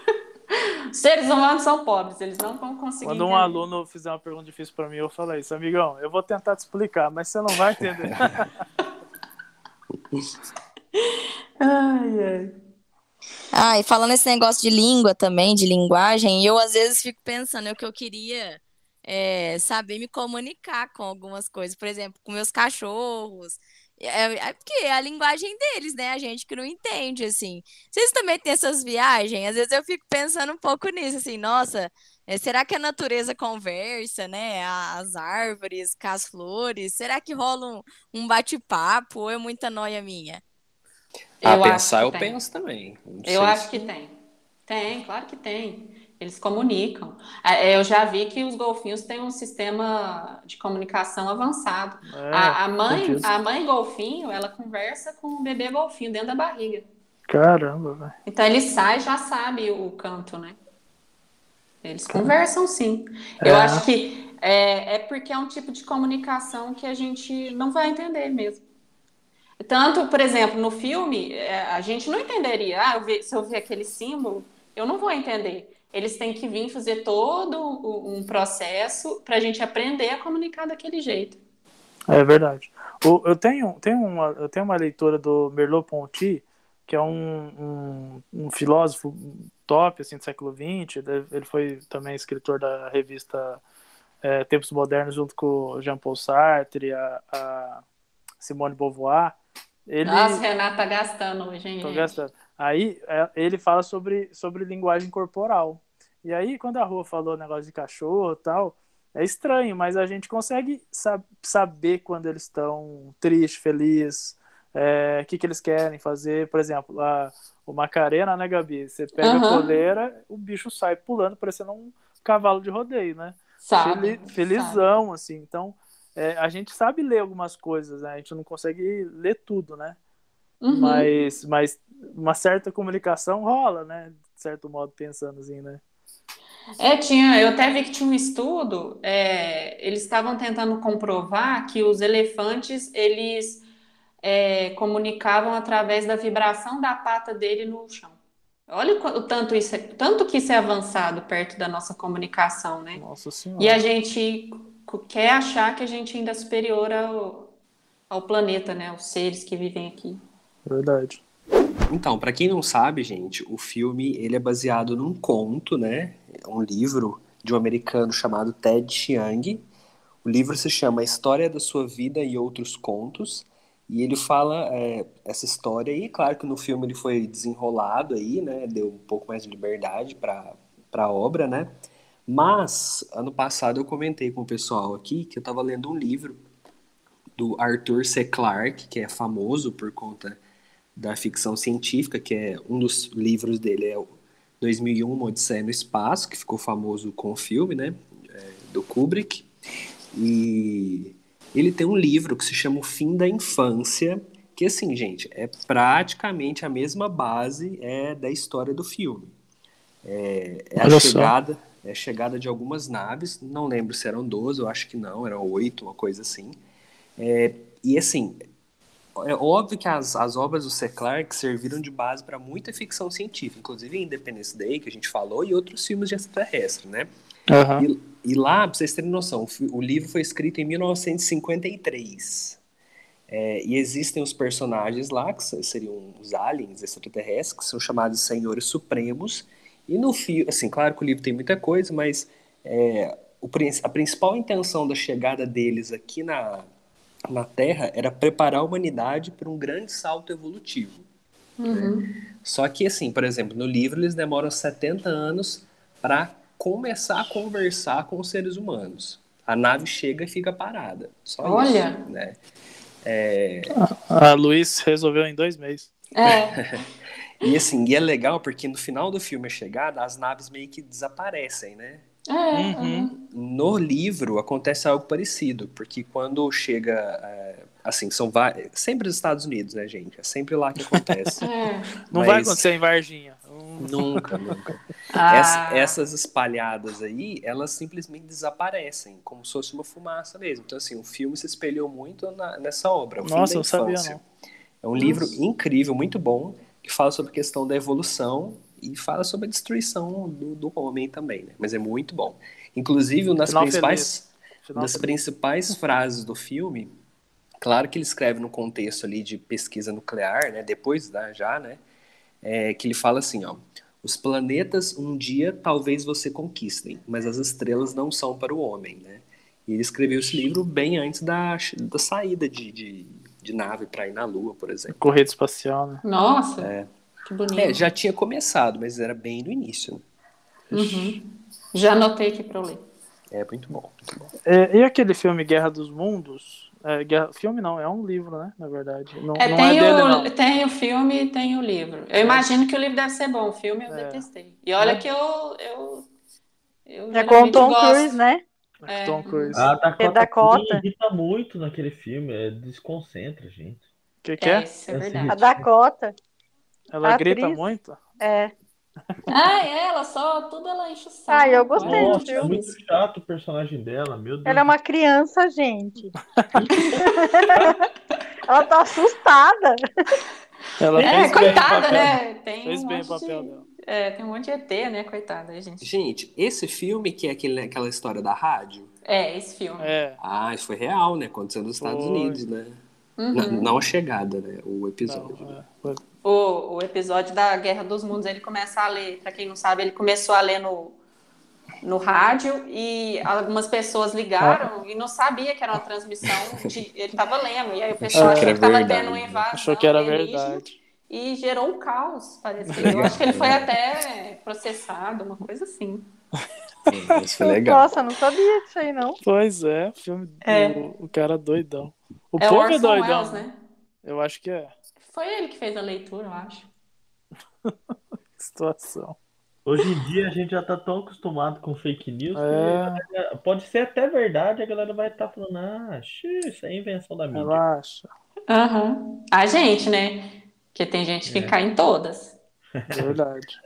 Seres humanos são pobres, eles não vão conseguir. Quando um entender. aluno fizer uma pergunta difícil para mim, eu falo isso, amigão, eu vou tentar te explicar, mas você não vai entender. ai, ai. Ah, e falando esse negócio de língua também, de linguagem, eu às vezes fico pensando, é o que eu queria é, saber me comunicar com algumas coisas, por exemplo, com meus cachorros. É, é, porque é a linguagem deles, né? A gente que não entende, assim. Vocês também têm essas viagens? Às vezes eu fico pensando um pouco nisso, assim, nossa, é, será que a natureza conversa, né? As árvores, com as flores? Será que rola um, um bate-papo ou é muita noia minha? Ah, eu pensar eu tem. penso também. Eu acho que tem. Tem, claro que tem. Eles comunicam. É, eu já vi que os golfinhos têm um sistema de comunicação avançado. É, a, a, mãe, a mãe golfinho, ela conversa com o bebê golfinho dentro da barriga. Caramba, velho. Então ele sai já sabe o canto, né? Eles conversam sim. É. Eu acho que é, é porque é um tipo de comunicação que a gente não vai entender mesmo. Tanto, por exemplo, no filme, é, a gente não entenderia. Ah, eu vi, se eu ver aquele símbolo, eu não vou entender eles têm que vir fazer todo um processo para a gente aprender a comunicar daquele jeito. É verdade. eu, tenho, tenho, uma, eu tenho uma leitura do Merleau-Ponty, que é um, um, um, filósofo top assim, do século XX. Ele foi também escritor da revista é, Tempos Modernos, junto com Jean-Paul Sartre, a, a Simone Beauvoir. Ele... Nossa, Renata tá gastando hoje, hein, Tô gastando. Aí é, ele fala sobre, sobre linguagem corporal. E aí, quando a rua falou negócio de cachorro e tal, é estranho, mas a gente consegue sab saber quando eles estão tristes, felizes, é, que, que eles querem fazer. Por exemplo, a, o Macarena, né, Gabi? Você pega uhum. a coleira, o bicho sai pulando, parecendo um cavalo de rodeio, né? Sabe, felizão, sabe. assim. Então, é, a gente sabe ler algumas coisas, né? A gente não consegue ler tudo, né? Uhum. Mas, mas uma certa comunicação rola, né? De certo modo, pensando assim, né? É, tinha, eu até vi que tinha um estudo, é, eles estavam tentando comprovar que os elefantes, eles é, comunicavam através da vibração da pata dele no chão. Olha o tanto, isso é, tanto que isso é avançado perto da nossa comunicação, né? Nossa Senhora. E a gente quer achar que a gente ainda é superior ao, ao planeta, né? Os seres que vivem aqui. Verdade. Então, para quem não sabe, gente, o filme ele é baseado num conto, né? Um livro de um americano chamado Ted Chiang. O livro se chama História da Sua Vida e Outros Contos. E ele fala é, essa história e claro que no filme ele foi desenrolado aí, né? Deu um pouco mais de liberdade para a obra, né? Mas ano passado eu comentei com o pessoal aqui que eu estava lendo um livro do Arthur C. Clarke, que é famoso por conta da ficção científica, que é um dos livros dele é o 2001 Uma Odisseia no Espaço, que ficou famoso com o filme, né, é, do Kubrick. E ele tem um livro que se chama O Fim da Infância, que assim, gente, é praticamente a mesma base é da história do filme. É, é a chegada, é a chegada de algumas naves, não lembro se eram 12, eu acho que não, eram oito, uma coisa assim. É, e assim, é óbvio que as, as obras do C. Clarke serviram de base para muita ficção científica, inclusive Independence Day, que a gente falou, e outros filmes de extraterrestre, né? Uhum. E, e, lá, para vocês terem noção, o, livro foi escrito em 1953. É, e existem os personagens lá, que seriam os aliens extraterrestres, que são chamados Senhores Supremos. E no filme, assim, claro que o livro tem muita coisa, mas é, o, a principal intenção da chegada deles aqui na, na Terra era preparar a humanidade para um grande salto evolutivo. Uhum. Né? Só que, assim, por exemplo, no livro eles demoram 70 anos para começar a conversar com os seres humanos. A nave chega e fica parada. Só Olha! Isso, né? É... A, a Luiz resolveu em dois meses. É. e assim, e é legal porque no final do filme A Chegada, as naves meio que desaparecem, né? É, uhum. No livro acontece algo parecido, porque quando chega, é, assim, são sempre os Estados Unidos, né, gente? É sempre lá que acontece. É. Não Mas... vai acontecer em Varginha. Nunca, nunca. Ah. essas espalhadas aí, elas simplesmente desaparecem, como se fosse uma fumaça mesmo. Então, assim, o filme se espelhou muito na, nessa obra. Nossa, eu sabia não. É um Nossa. livro incrível, muito bom, que fala sobre a questão da evolução e fala sobre a destruição do, do homem também, né? Mas é muito bom. Inclusive, uma das principais, das principais frases do filme, claro que ele escreve no contexto ali de pesquisa nuclear, né? Depois da já, né? É, que ele fala assim, ó. Os planetas um dia talvez você conquistem, mas as estrelas não são para o homem, né? E ele escreveu esse livro bem antes da, da saída de, de, de nave para ir na Lua, por exemplo. Corrida espacial, né? Nossa! É. Que bonito. É, já tinha começado, mas era bem no início. Uhum. Já anotei aqui para eu ler. É muito bom. Muito bom. É, e aquele filme Guerra dos Mundos? É, Guerra, filme não, é um livro, né? Na verdade. Não, é, não tem, é dele, o, não. tem o filme e tem o livro. Eu imagino que o livro deve ser bom. O filme eu é. detestei. E olha que eu. eu, eu é com o Tom Cruise, né? É. Tom Cruise. A Dakota, é Dakota. irrita muito naquele filme. É, desconcentra, gente. O que, que é? é? Isso é verdade. A Dakota. Ela A grita atriz? muito? É. Ah, é, ela só, tudo ela enche o saco. Ah, eu gostei do Nossa, é filme. muito chato o personagem dela, meu Deus. Ela é uma criança, gente. ela tá assustada. Ela É, coitada, né? Tem Fez um bem o monte papel de... dela. É, tem um monte de ET, né? Coitada, gente? Gente, esse filme que é aquele, aquela história da rádio, É, esse filme. É. ah, isso foi real, né? Aconteceu nos Estados Foi. Unidos, né? Uhum. Não, não a chegada, né? O episódio. Não, né? é. Foi- O, o episódio da Guerra dos Mundos, ele começa a ler, pra quem não sabe, ele começou a ler no, no rádio e algumas pessoas ligaram e não sabia que era uma transmissão, de, ele tava lendo, e aí o pessoal Achou que achou era que tava verdade, tendo um né? invasão Achou que era verdade. E gerou um caos, parece. Eu acho que ele foi até processado, uma coisa assim. É, Isso foi legal. Nossa, não sabia disso aí, não. Pois é, filme É. O, o cara doidão. O é o povo é doidão. Welles, né? Eu acho que é. Foi ele que fez a leitura, eu acho. situação. Hoje em dia a gente já tá tão acostumado com fake news é... que pode ser até verdade, a galera vai estar tá falando, ah, isso é invenção da mídia. Relaxa. Uhum. A gente, né? Porque tem gente que é. cai em todas. Verdade.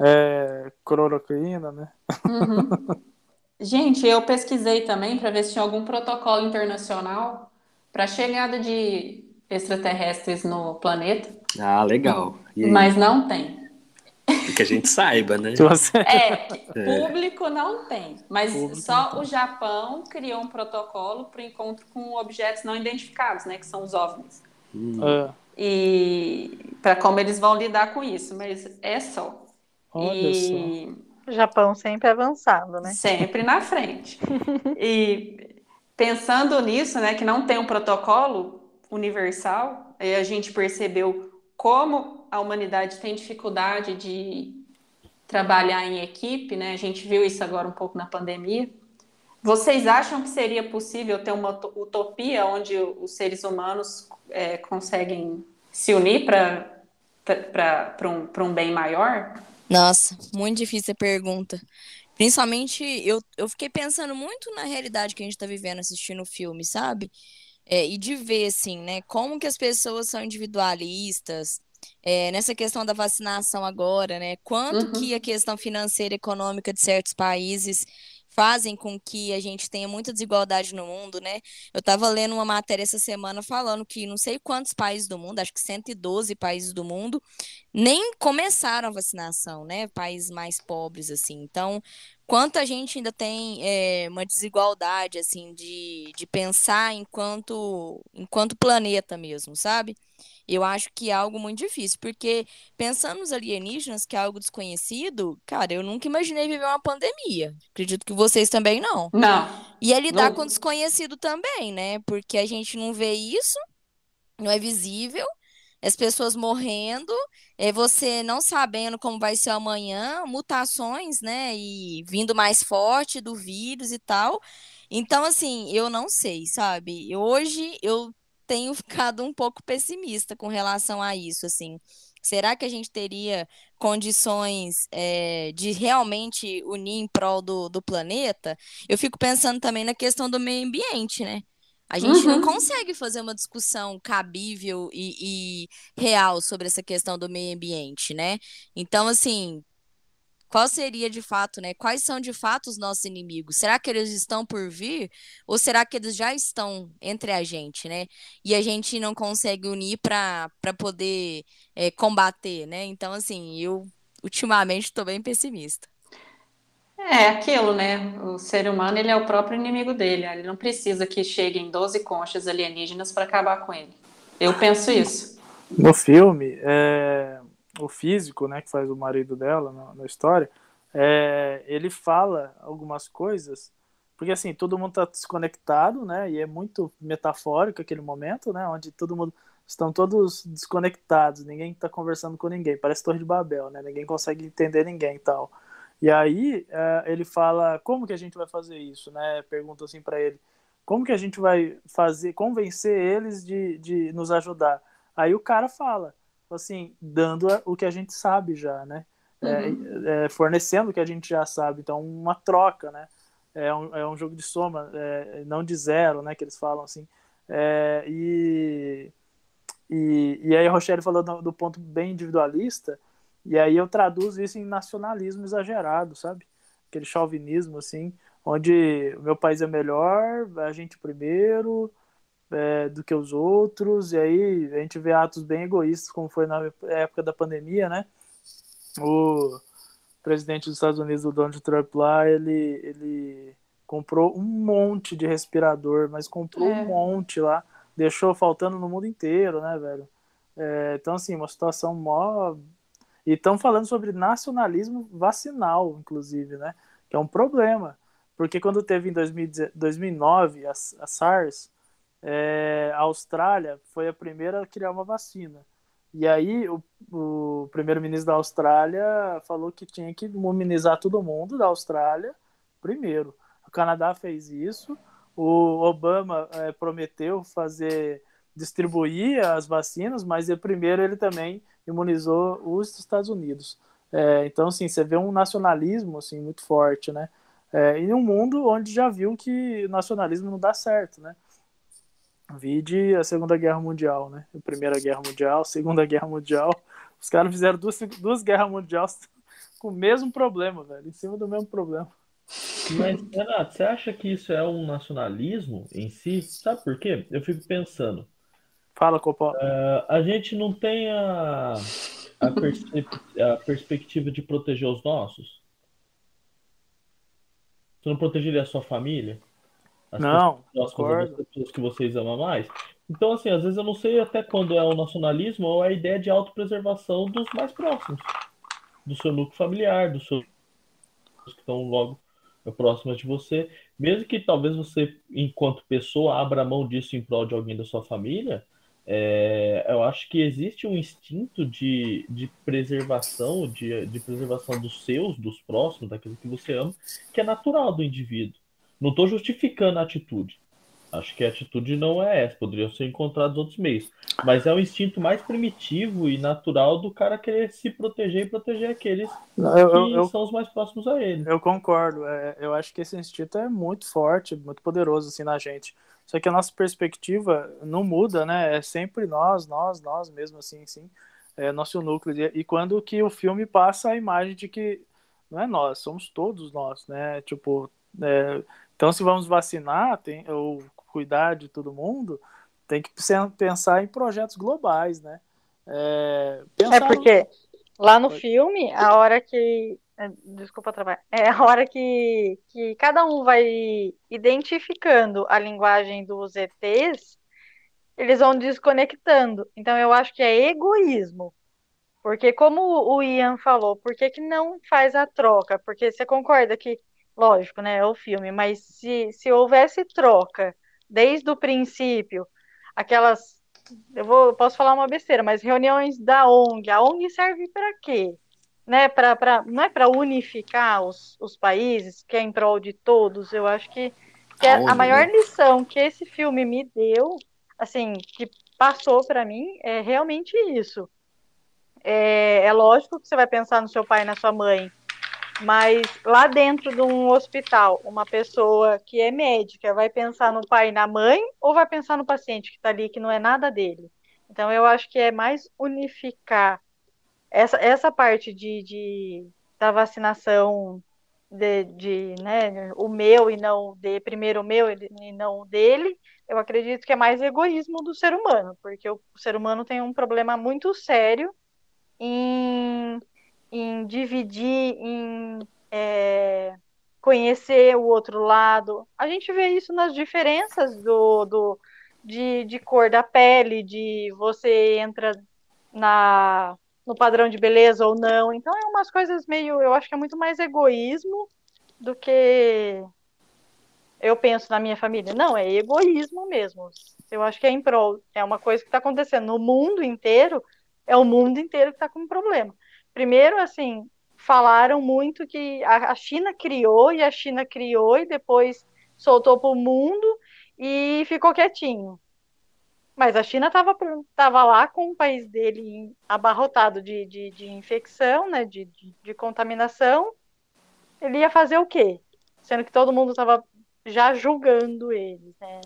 É, cloroquina, né? Uhum. Gente, eu pesquisei também para ver se tinha algum protocolo internacional para chegada de extraterrestres no planeta. Ah, legal. Mas não tem. Que a gente saiba, né? É, é, público não tem. Mas público só o Japão criou um protocolo para o encontro com objetos não identificados, né? Que são os OVNIs. Hum. É. E para como eles vão lidar com isso, mas é só. Olha e... só. O Japão sempre avançado, né? Sempre na frente. e pensando nisso, né, que não tem um protocolo universal, a gente percebeu como a humanidade tem dificuldade de trabalhar em equipe, né? A gente viu isso agora um pouco na pandemia. Vocês acham que seria possível ter uma utopia onde os seres humanos é, conseguem se unir para um, um bem maior? Nossa, muito difícil a pergunta. Principalmente, eu, eu fiquei pensando muito na realidade que a gente está vivendo assistindo o filme, sabe? É, e de ver, assim, né, como que as pessoas são individualistas, é, nessa questão da vacinação agora, né, quanto uhum. que a questão financeira e econômica de certos países fazem com que a gente tenha muita desigualdade no mundo, né? Eu estava lendo uma matéria essa semana falando que não sei quantos países do mundo, acho que 112 países do mundo, nem começaram a vacinação, né? Países mais pobres, assim. Então, quanta gente ainda tem é, uma desigualdade, assim, de, de pensar enquanto, enquanto planeta mesmo, sabe? Eu acho que é algo muito difícil, porque pensando nos alienígenas, que é algo desconhecido, cara, eu nunca imaginei viver uma pandemia. Acredito que vocês também não. Não. E é lidar não. com o desconhecido também, né? Porque a gente não vê isso, não é visível, as pessoas morrendo, é você não sabendo como vai ser amanhã, mutações, né? E vindo mais forte do vírus e tal. Então, assim, eu não sei, sabe? Hoje eu tenho ficado um pouco pessimista com relação a isso, assim. Será que a gente teria condições é, de realmente unir em prol do, do planeta? Eu fico pensando também na questão do meio ambiente, né? A gente uhum. não consegue fazer uma discussão cabível e, e, real sobre essa questão do meio ambiente, né? Então, assim, qual seria de fato, né? Quais são de fato os nossos inimigos? Será que eles estão por vir ou será que eles já estão entre a gente, né? E a gente não consegue unir para poder é, combater, né? Então, assim, eu ultimamente estou bem pessimista. É aquilo, né? O ser humano ele é o próprio inimigo dele. Ele não precisa que cheguem 12 conchas alienígenas para acabar com ele. Eu penso isso. No filme, é, o físico, né, que faz o marido dela na, na história, é, ele fala algumas coisas, porque assim, todo mundo está desconectado, né, e é muito metafórico aquele momento, né, onde todo mundo estão todos desconectados, ninguém está conversando com ninguém, parece Torre de Babel, né, ninguém consegue entender ninguém e tal. E aí é, ele fala, como que a gente vai fazer isso, né, pergunta assim para ele, como que a gente vai fazer, convencer eles de, de nos ajudar? Aí o cara fala, assim, dando o que a gente sabe já, né? É, uhum. É, é, fornecendo o que a gente já sabe. Então, uma troca, né? É um, é um jogo de soma, é, não de zero, né? Que eles falam assim. É, e, e, e aí a Rochelle falou do, do, ponto bem individualista, e aí eu traduzo isso em nacionalismo exagerado, sabe? Aquele chauvinismo, assim, onde o meu país é melhor, a gente primeiro, é, do que os outros, e aí a gente vê atos bem egoístas, como foi na época da pandemia, né? O presidente dos Estados Unidos, o Donald Trump, lá, ele, ele comprou um monte de respirador, mas comprou é. um monte lá, deixou faltando no mundo inteiro, né, velho? É, então, assim, uma situação mó. E estão falando sobre nacionalismo vacinal, inclusive, né? Que é um problema. Porque quando teve em 2009 a, a SARS, é, a Austrália foi a primeira a criar uma vacina. E aí o, o primeiro-ministro da Austrália falou que tinha que imunizar todo mundo da Austrália primeiro. O Canadá fez isso. O Obama é, prometeu fazer distribuir as vacinas, mas ele, primeiro ele também imunizou os Estados Unidos. É, então, assim, você vê um nacionalismo assim, muito forte, né? É, em um mundo onde já viu que o nacionalismo não dá certo, né? Vide a Segunda Guerra Mundial, né? A Primeira Guerra Mundial, Segunda Guerra Mundial. Os caras fizeram duas, duas guerras mundiais com o mesmo problema, velho, em cima do mesmo problema. Mas, Renato, você acha que isso é um nacionalismo em si? Sabe por quê? Eu fico pensando. Fala, Copó. Uh, a gente não tem a, a, perspe a perspectiva de proteger os nossos? Você não protegeria a sua família? As não, pessoas, as pessoas que vocês amam mais? Então, assim, às vezes eu não sei até quando é o nacionalismo ou a ideia de autopreservação dos mais próximos. Do seu núcleo familiar, dos seus que estão logo próximas de você. Mesmo que talvez você, enquanto pessoa, abra mão disso em prol de alguém da sua família, é, eu acho que existe um instinto de, de preservação, de, de preservação dos seus, dos próximos, daquilo que você ama, que é natural do indivíduo. Não estou justificando a atitude. Acho que a atitude não é essa, poderiam ser encontrados outros meios. Mas é o instinto mais primitivo e natural do cara querer se proteger e proteger aqueles eu, que eu, são os mais próximos a ele. Eu concordo. É, eu acho que esse instinto é muito forte, muito poderoso assim na gente. Só que a nossa perspectiva não muda, né? É sempre nós, nós, nós mesmo assim, sim. É nosso núcleo. E quando que o filme passa a imagem de que não é nós, somos todos nós, né? Tipo, é, então se vamos vacinar, tem, ou cuidar de todo mundo, tem que pensar em projetos globais, né? É, é porque no... lá no filme, a hora que é, desculpa trabalhar. É a hora que, que cada um vai identificando a linguagem dos ETs, eles vão desconectando. Então eu acho que é egoísmo. Porque como o Ian falou, por que, que não faz a troca? Porque você concorda que, lógico, né, é o filme, mas se, se houvesse troca desde o princípio, aquelas eu vou, posso falar uma besteira, mas reuniões da ONG, a ONG serve para quê? né, pra, pra, não é para unificar os, os países, que é em prol de todos. Eu acho que, que é a maior né? lição que esse filme me deu, assim, que passou para mim, é realmente isso. É, é lógico que você vai pensar no seu pai e na sua mãe, mas lá dentro de um hospital, uma pessoa que é médica vai pensar no pai e na mãe ou vai pensar no paciente que está ali, que não é nada dele? Então, eu acho que é mais unificar essa, essa parte de, de da vacinação de, de né, o meu e não de primeiro o meu e não o dele, eu acredito que é mais egoísmo do ser humano, porque o, o ser humano tem um problema muito sério em, em dividir, em é, conhecer o outro lado. A gente vê isso nas diferenças do, do de, de cor da pele, de você entra na no padrão de beleza ou não. Então é umas coisas meio, eu acho que é muito mais egoísmo do que eu penso na minha família. Não, é egoísmo mesmo. Eu acho que é em prol, é uma coisa que está acontecendo no mundo inteiro, é o mundo inteiro que está com um problema. Primeiro, assim, falaram muito que a China criou e a China criou e depois soltou para o mundo e ficou quietinho. Mas a China estava tava lá com o país dele abarrotado de, de, de infecção, né, de, de, de, contaminação. Ele ia fazer o quê? Sendo que todo mundo estava já julgando eles, né?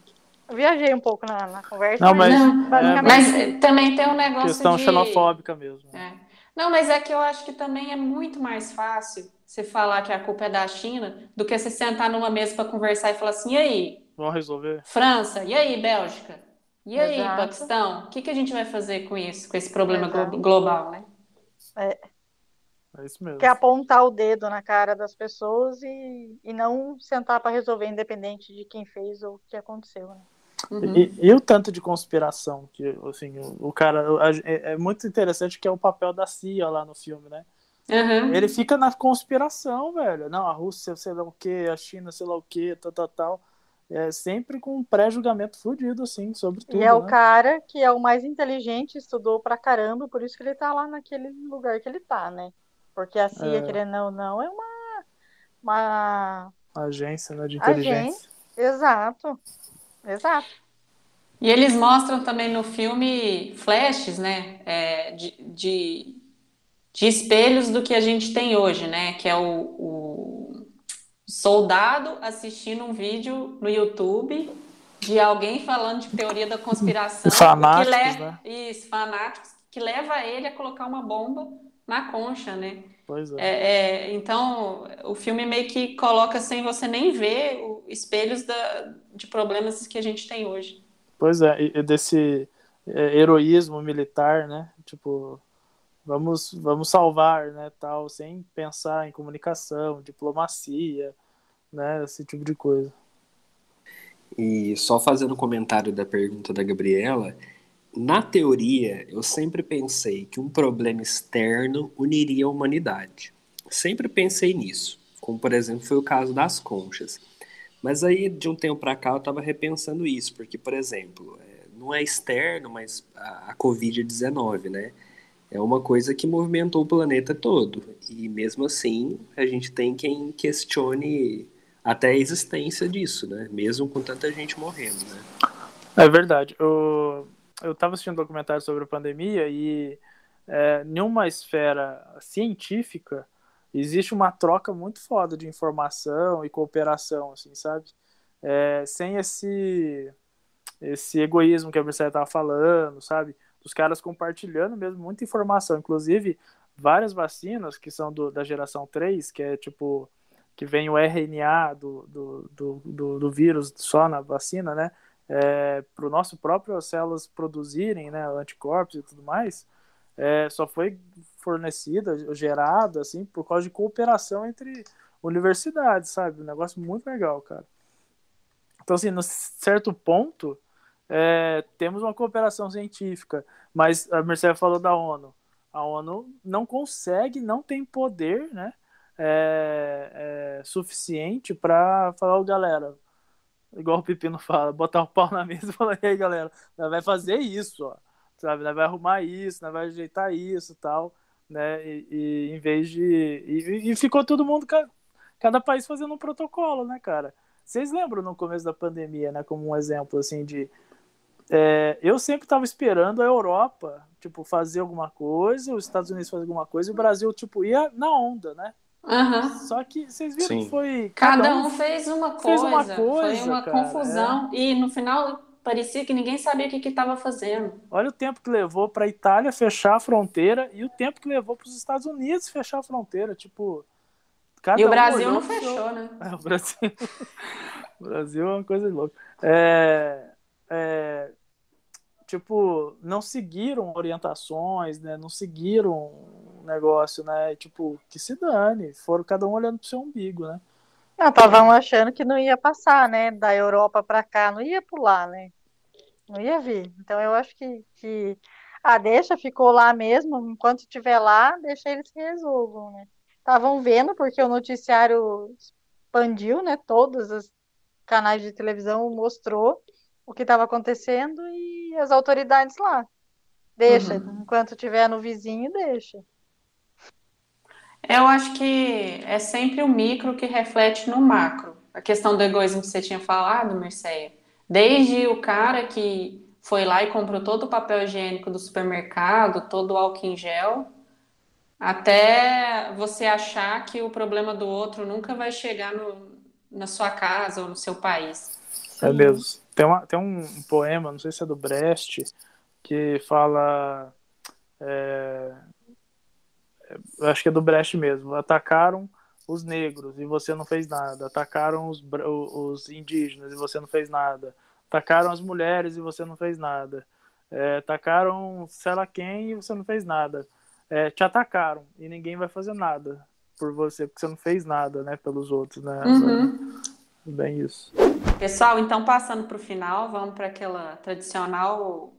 Eu viajei um pouco na, na conversa. Não, mas, é, mas também tem um negócio questão de... xenofóbica mesmo. É. Não, mas é que eu acho que também é muito mais fácil você falar que a culpa é da China do que você sentar numa mesa para conversar e falar assim, e aí? Vamos resolver. França, e aí, Bélgica? E aí, Exato. Paquistão, o que, que a gente vai fazer com isso, com esse problema Exato. global, né? É. É isso mesmo. Quer apontar o dedo na cara das pessoas e, e não sentar para resolver, independente de quem fez ou o que aconteceu, né? Uhum. E, e, o tanto de conspiração que assim o, o cara é, é, muito interessante que é o papel da CIA lá no filme, né? Uhum. Ele fica na conspiração, velho. Não, a Rússia sei lá o que, a China sei lá o que, tal, tal, tal é sempre com um pré-julgamento fudido, assim, sobre tudo. E é né? o cara que é o mais inteligente, estudou pra caramba, por isso que ele tá lá naquele lugar que ele tá, né? Porque a CIA, é... querendo ou não, é uma, uma... agência né, de inteligência. Agência. Exato. Exato. E eles mostram também no filme flashes, né, é, de, de, de, espelhos do que a gente tem hoje, né, que é o, o soldado assistindo um vídeo no YouTube de alguém falando de teoria da conspiração. Fanáticos, que leva, né? Isso, fanáticos, que leva ele a colocar uma bomba na concha, né? Pois é. É, é, então, o filme meio que coloca sem você nem ver o, espelhos da, de problemas que a gente tem hoje. Pois é, e, desse é, heroísmo militar, né? Tipo, vamos, vamos salvar, né? Tal, sem pensar em comunicação, diplomacia, né? Esse tipo de coisa. E só fazendo um comentário da pergunta da Gabriela, na teoria, eu sempre pensei que um problema externo uniria a humanidade. Sempre pensei nisso, como por exemplo foi o caso das conchas. Mas aí, de um tempo para cá, eu estava repensando isso, porque, por exemplo, é, não é externo, mas a, a Covid-19, né? É uma coisa que movimentou o planeta todo. E mesmo assim, a gente tem quem questione até a existência disso, né? Mesmo com tanta gente morrendo, né? É verdade. Eu, eu tava assistindo um documentário sobre a pandemia e é, em uma esfera científica existe uma troca muito foda de informação e cooperação, assim, sabe? É, sem esse esse egoísmo que a Marcela estava falando, sabe? Dos caras compartilhando mesmo muita informação, inclusive várias vacinas que são do, da geração 3, que é tipo que vem o RNA do, do, do, do, do vírus só na vacina, né? é, para o nosso próprio células produzirem né, anticorpos e tudo mais, é, só foi fornecida, gerada, assim, por causa de cooperação entre universidades, sabe? Um negócio muito legal, cara. Então, assim, no certo ponto, é, temos uma cooperação científica, mas a Mercedes falou da ONU. A ONU não consegue, não tem poder, né? É, é, suficiente para falar, oh, galera, igual o Pepino fala, botar o pau na mesa e falar, e aí galera, vai fazer isso, ó, sabe, vai arrumar isso, vai ajeitar isso tal, né, e, e em vez de, e, e, ficou todo mundo, cada país fazendo um protocolo, né, cara, vocês lembram no começo da pandemia, né, como um exemplo, assim, de, é, eu sempre estava esperando a Europa, tipo, fazer alguma coisa, os Estados Unidos fazer alguma coisa, e o Brasil, tipo, ia na onda, né, Uhum. Só que vocês viram Sim. que foi. Cada, cada um fez uma coisa. Fez uma coisa foi uma cara, confusão. É. E no final parecia que ninguém sabia o que estava fazendo. Olha o tempo que levou para a Itália fechar a fronteira e o tempo que levou para os Estados Unidos fechar a fronteira. Tipo. e o Brasil um não fechou, né? É, o Brasil. o Brasil é uma coisa louca. É, é, tipo, não seguiram orientações, né? Não seguiram negócio, né? Tipo, que se dane. Foram cada um olhando pro seu umbigo, né? Não, estavam achando que não ia passar, né? Da Europa para cá, não ia pular, né? Não ia vir. Então eu acho que, que a deixa ficou lá mesmo, enquanto estiver lá, deixa eles que resolvam, né? Estavam vendo porque o noticiário expandiu, né? Todos os canais de televisão mostrou o que estava acontecendo e as autoridades lá. Deixa, uhum. enquanto estiver no vizinho, deixa. Eu acho que é sempre o micro que reflete no macro. A questão do egoísmo que você tinha falado, Merceia. Desde o cara que foi lá e comprou todo o papel higiênico do supermercado, todo o álcool em gel, até você achar que o problema do outro nunca vai chegar no, na sua casa ou no seu país. É mesmo. Tem, uma, tem um poema, não sei se é do Brecht, que fala. É, acho que é do Brecht mesmo. Atacaram os negros e você não fez nada. Atacaram os, os indígenas e você não fez nada. Atacaram as mulheres e você não fez nada. É, atacaram sei lá quem e você não fez nada. É, te atacaram e ninguém vai fazer nada por você, porque você não fez nada, né, pelos outros, né? Uhum. Bem isso. Pessoal, então passando para o final, vamos para aquela tradicional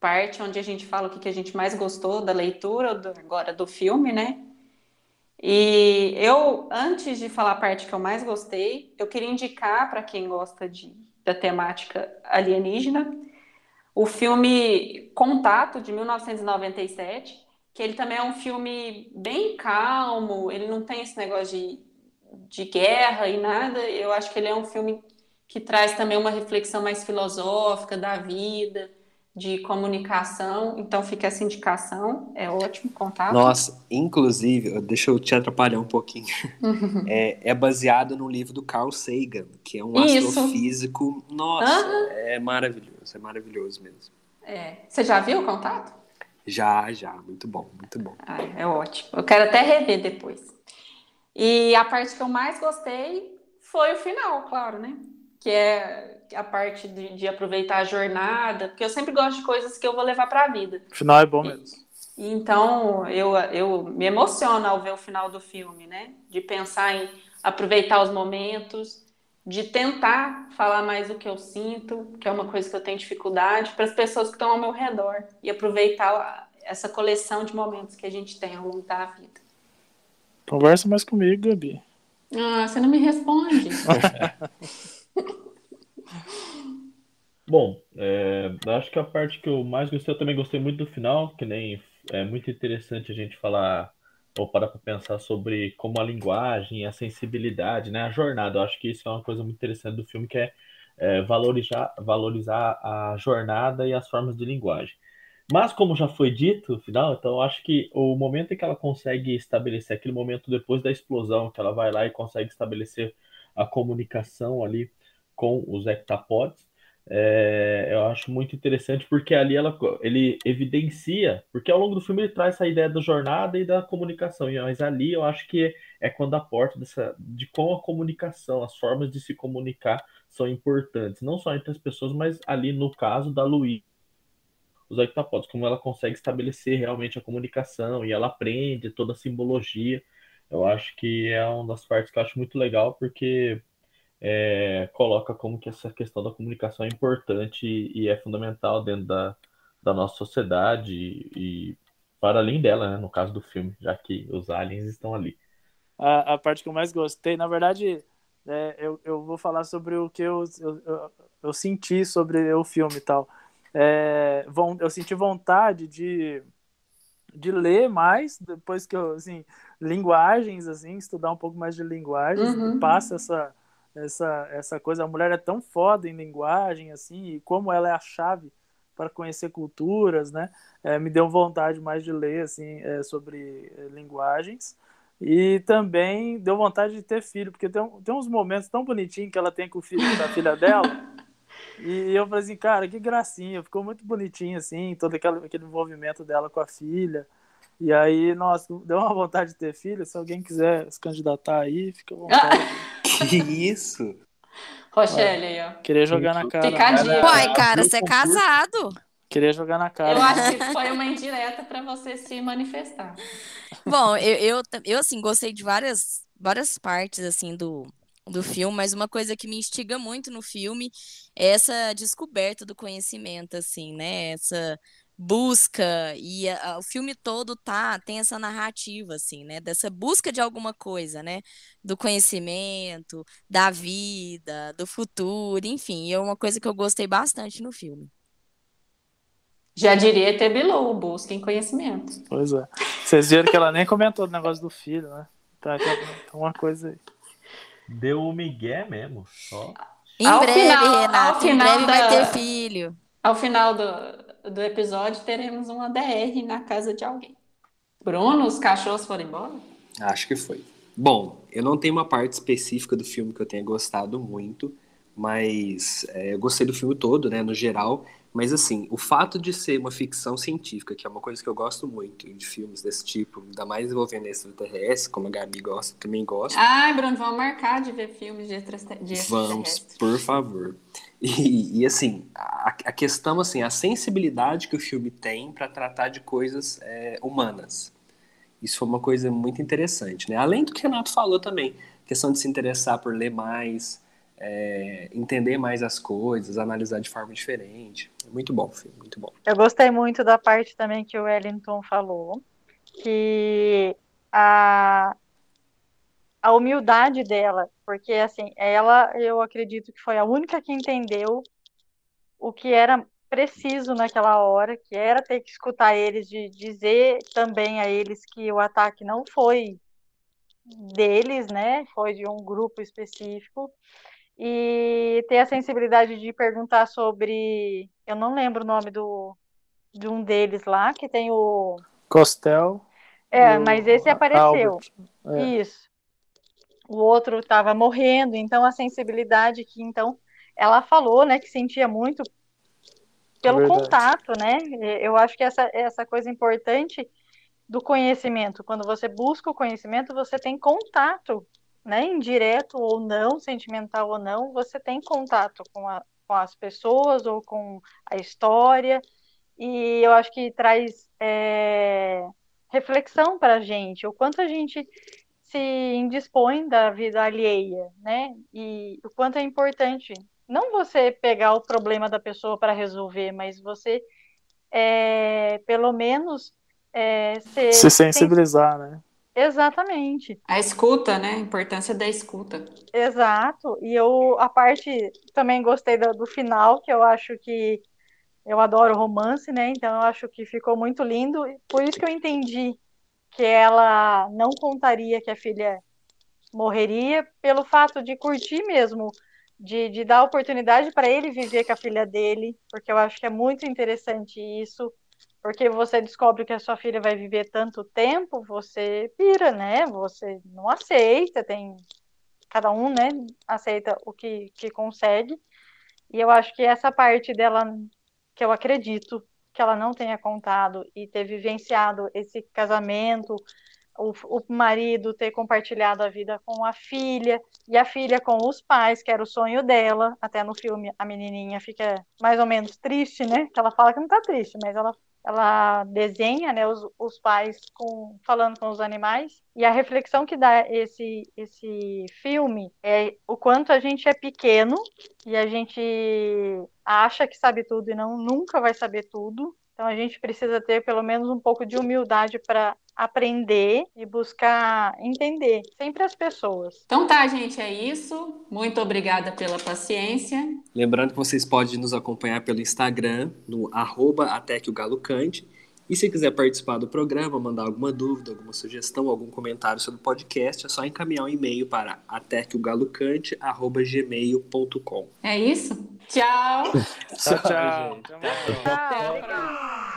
parte onde a gente fala o que, que a gente mais gostou da leitura, do, agora do filme, né? E eu, antes de falar a parte que eu mais gostei, eu queria indicar para quem gosta de, da temática alienígena o filme Contato, de 1997, que ele também é um filme bem calmo, ele não tem esse negócio de, de guerra e nada. Eu acho que ele é um filme que traz também uma reflexão mais filosófica da vida, de comunicação. Então fica essa indicação, é ótimo contato. Nossa, inclusive, deixa eu te atrapalhar um pouquinho. Uhum. É, é, baseado no livro do Carl Sagan, que é um Isso. astrofísico. Nossa, uhum. é maravilhoso, é maravilhoso mesmo. É. Você já viu o contato? Já, já, muito bom, muito bom. Ah, é ótimo. Eu quero até rever depois. E a parte que eu mais gostei foi o final, claro, né? Que é a parte de, de aproveitar a jornada, porque eu sempre gosto de coisas que eu vou levar para a vida. O final é bom mesmo. E, então, eu, eu me emociono ao ver o final do filme, né? De pensar em aproveitar os momentos, de tentar falar mais o que eu sinto, que é uma coisa que eu tenho dificuldade, para as pessoas que estão ao meu redor e aproveitar essa coleção de momentos que a gente tem ao longo da vida. Conversa mais comigo, Gabi. Ah, você não me responde. Bom, é, acho que a parte que eu mais gostei, eu também gostei muito do final, que nem é muito interessante a gente falar ou parar para pensar sobre como a linguagem, a sensibilidade, né, a jornada. Eu acho que isso é uma coisa muito interessante do filme, que é, é valorizar, valorizar a jornada e as formas de linguagem. Mas, como já foi dito final, então eu acho que o momento em que ela consegue estabelecer, aquele momento depois da explosão, que ela vai lá e consegue estabelecer a comunicação ali com os hectapods, é, eu acho muito interessante porque ali ela, ele evidencia, porque ao longo do filme ele traz essa ideia da jornada e da comunicação, mas ali eu acho que é quando a porta dessa, de como a comunicação, as formas de se comunicar são importantes, não só entre as pessoas, mas ali no caso da Luísa, os hectapods, como ela consegue estabelecer realmente a comunicação e ela aprende toda a simbologia. Eu acho que é uma das partes que eu acho muito legal, porque é, coloca como que essa questão da comunicação é importante e é fundamental dentro da, da nossa sociedade e, e para além dela, né, no caso do filme, já que os aliens estão ali. A, a parte que eu mais gostei, na verdade, é, eu, eu vou falar sobre o que eu, eu, eu, eu senti sobre o filme e tal. É, eu senti vontade de, de ler mais, depois que eu, assim, linguagens, assim, estudar um pouco mais de linguagens, uhum. passa essa essa, essa coisa. A mulher é tão foda em linguagem, assim, e como ela é a chave para conhecer culturas, né? É, me deu vontade mais de ler, assim, é, sobre é, linguagens. E também deu vontade de ter filho, porque tem, tem uns momentos tão bonitinhos que ela tem com o filho da filha dela. E eu falei assim, cara, que gracinha, ficou muito bonitinho, assim, todo aquele, aquele envolvimento dela com a filha. E aí, nossa, deu uma vontade de ter filho. Se alguém quiser se candidatar aí, fica à vontade. Que isso? Rochelle aí, ó. Queria jogar na cara. Picadinho. Uai, cara, você é casado. Queria jogar na cara. Eu acho que foi uma indireta para você se manifestar. Bom, eu, eu, eu, assim, gostei de várias, várias partes, assim, do, do filme, mas uma coisa que me instiga muito no filme é essa descoberta do conhecimento, assim, né? Essa busca e a, o filme todo tá tem essa narrativa assim, né, dessa busca de alguma coisa, né, do conhecimento, da vida, do futuro, enfim, é uma coisa que eu gostei bastante no filme. Já diria até Below, busca em conhecimento. Pois é. Vocês viram que ela nem comentou do negócio do filho, né? Tá, tá uma coisa aí. Deu o Miguel mesmo, só. Em ao breve, final, Renato, em breve da... vai ter filho. Ao final do, do episódio, teremos uma DR na casa de alguém. Bruno, os cachorros foram embora? Acho que foi. Bom, eu não tenho uma parte específica do filme que eu tenha gostado muito, mas é, eu gostei do filme todo, né, no geral. Mas, assim, o fato de ser uma ficção científica, que é uma coisa que eu gosto muito de filmes desse tipo, ainda mais envolvendo extraterrestre, como a Gabi gosta, também gosto. Ai, Bruno, vamos marcar de ver filmes de extraterrestre. Vamos, por favor. E, e assim, a, a, questão, assim, a sensibilidade que o filme tem para tratar de coisas é, humanas. Isso foi uma coisa muito interessante, né? Além do que o Renato falou também, questão de se interessar por ler mais, é, entender mais as coisas, analisar de forma diferente. Muito bom, filho, muito bom. Eu gostei muito da parte também que o Wellington falou, que a, a humildade dela, porque assim, ela, eu acredito que foi a única que entendeu o que era preciso naquela hora, que era ter que escutar eles, de dizer também a eles que o ataque não foi deles, né? Foi de um grupo específico e ter a sensibilidade de perguntar sobre. Eu não lembro o nome do, de um deles lá, que tem o. Costel. É, mas esse apareceu. É. Isso. O outro estava morrendo, então a sensibilidade que então ela falou, né, que sentia muito pelo Verdade. contato, né? Eu acho que essa essa coisa importante do conhecimento, quando você busca o conhecimento, você tem contato, né, indireto ou não, sentimental ou não, você tem contato com, a, com as pessoas ou com a história, e eu acho que traz é, reflexão para a gente, o quanto a gente se indispõe da vida alheia, né? E o quanto é importante não você pegar o problema da pessoa para resolver, mas você é, pelo menos é, ser, se sensibilizar, né? Exatamente. A escuta, né? A importância da escuta. Exato. E eu a parte também gostei do, do final, que eu acho que eu adoro romance, né? Então eu acho que ficou muito lindo. Por isso que eu entendi que ela não contaria que a filha morreria, pelo fato de curtir mesmo, de, de dar oportunidade para ele viver com a filha dele, porque eu acho que é muito interessante isso, porque você descobre que a sua filha vai viver tanto tempo, você pira, né? Você não aceita, tem cada um, né, aceita o que, que consegue. E eu acho que essa parte dela que eu acredito que ela não tenha contado e ter vivenciado esse casamento, o, o, marido ter compartilhado a vida com a filha e a filha com os pais, que era o sonho dela. Até no filme a menininha fica mais ou menos triste, né? Que ela fala que não tá triste, mas ela ela desenha né, os, os pais com, falando com os animais. E a reflexão que dá esse, esse filme é o quanto a gente é pequeno e a gente acha que sabe tudo e não nunca vai saber tudo. Então a gente precisa ter pelo menos um pouco de humildade para aprender e buscar entender sempre as pessoas. Então tá, gente, é isso. Muito obrigada pela paciência. Lembrando que vocês podem nos acompanhar pelo Instagram, no arroba até que o galo cante. E se quiser participar do programa, mandar alguma dúvida, alguma sugestão, algum comentário sobre o podcast, é só encaminhar um e-mail para até que o galo cante, arroba gmail.com. É isso? Tchau. tchau, tchau. tchau. tchau.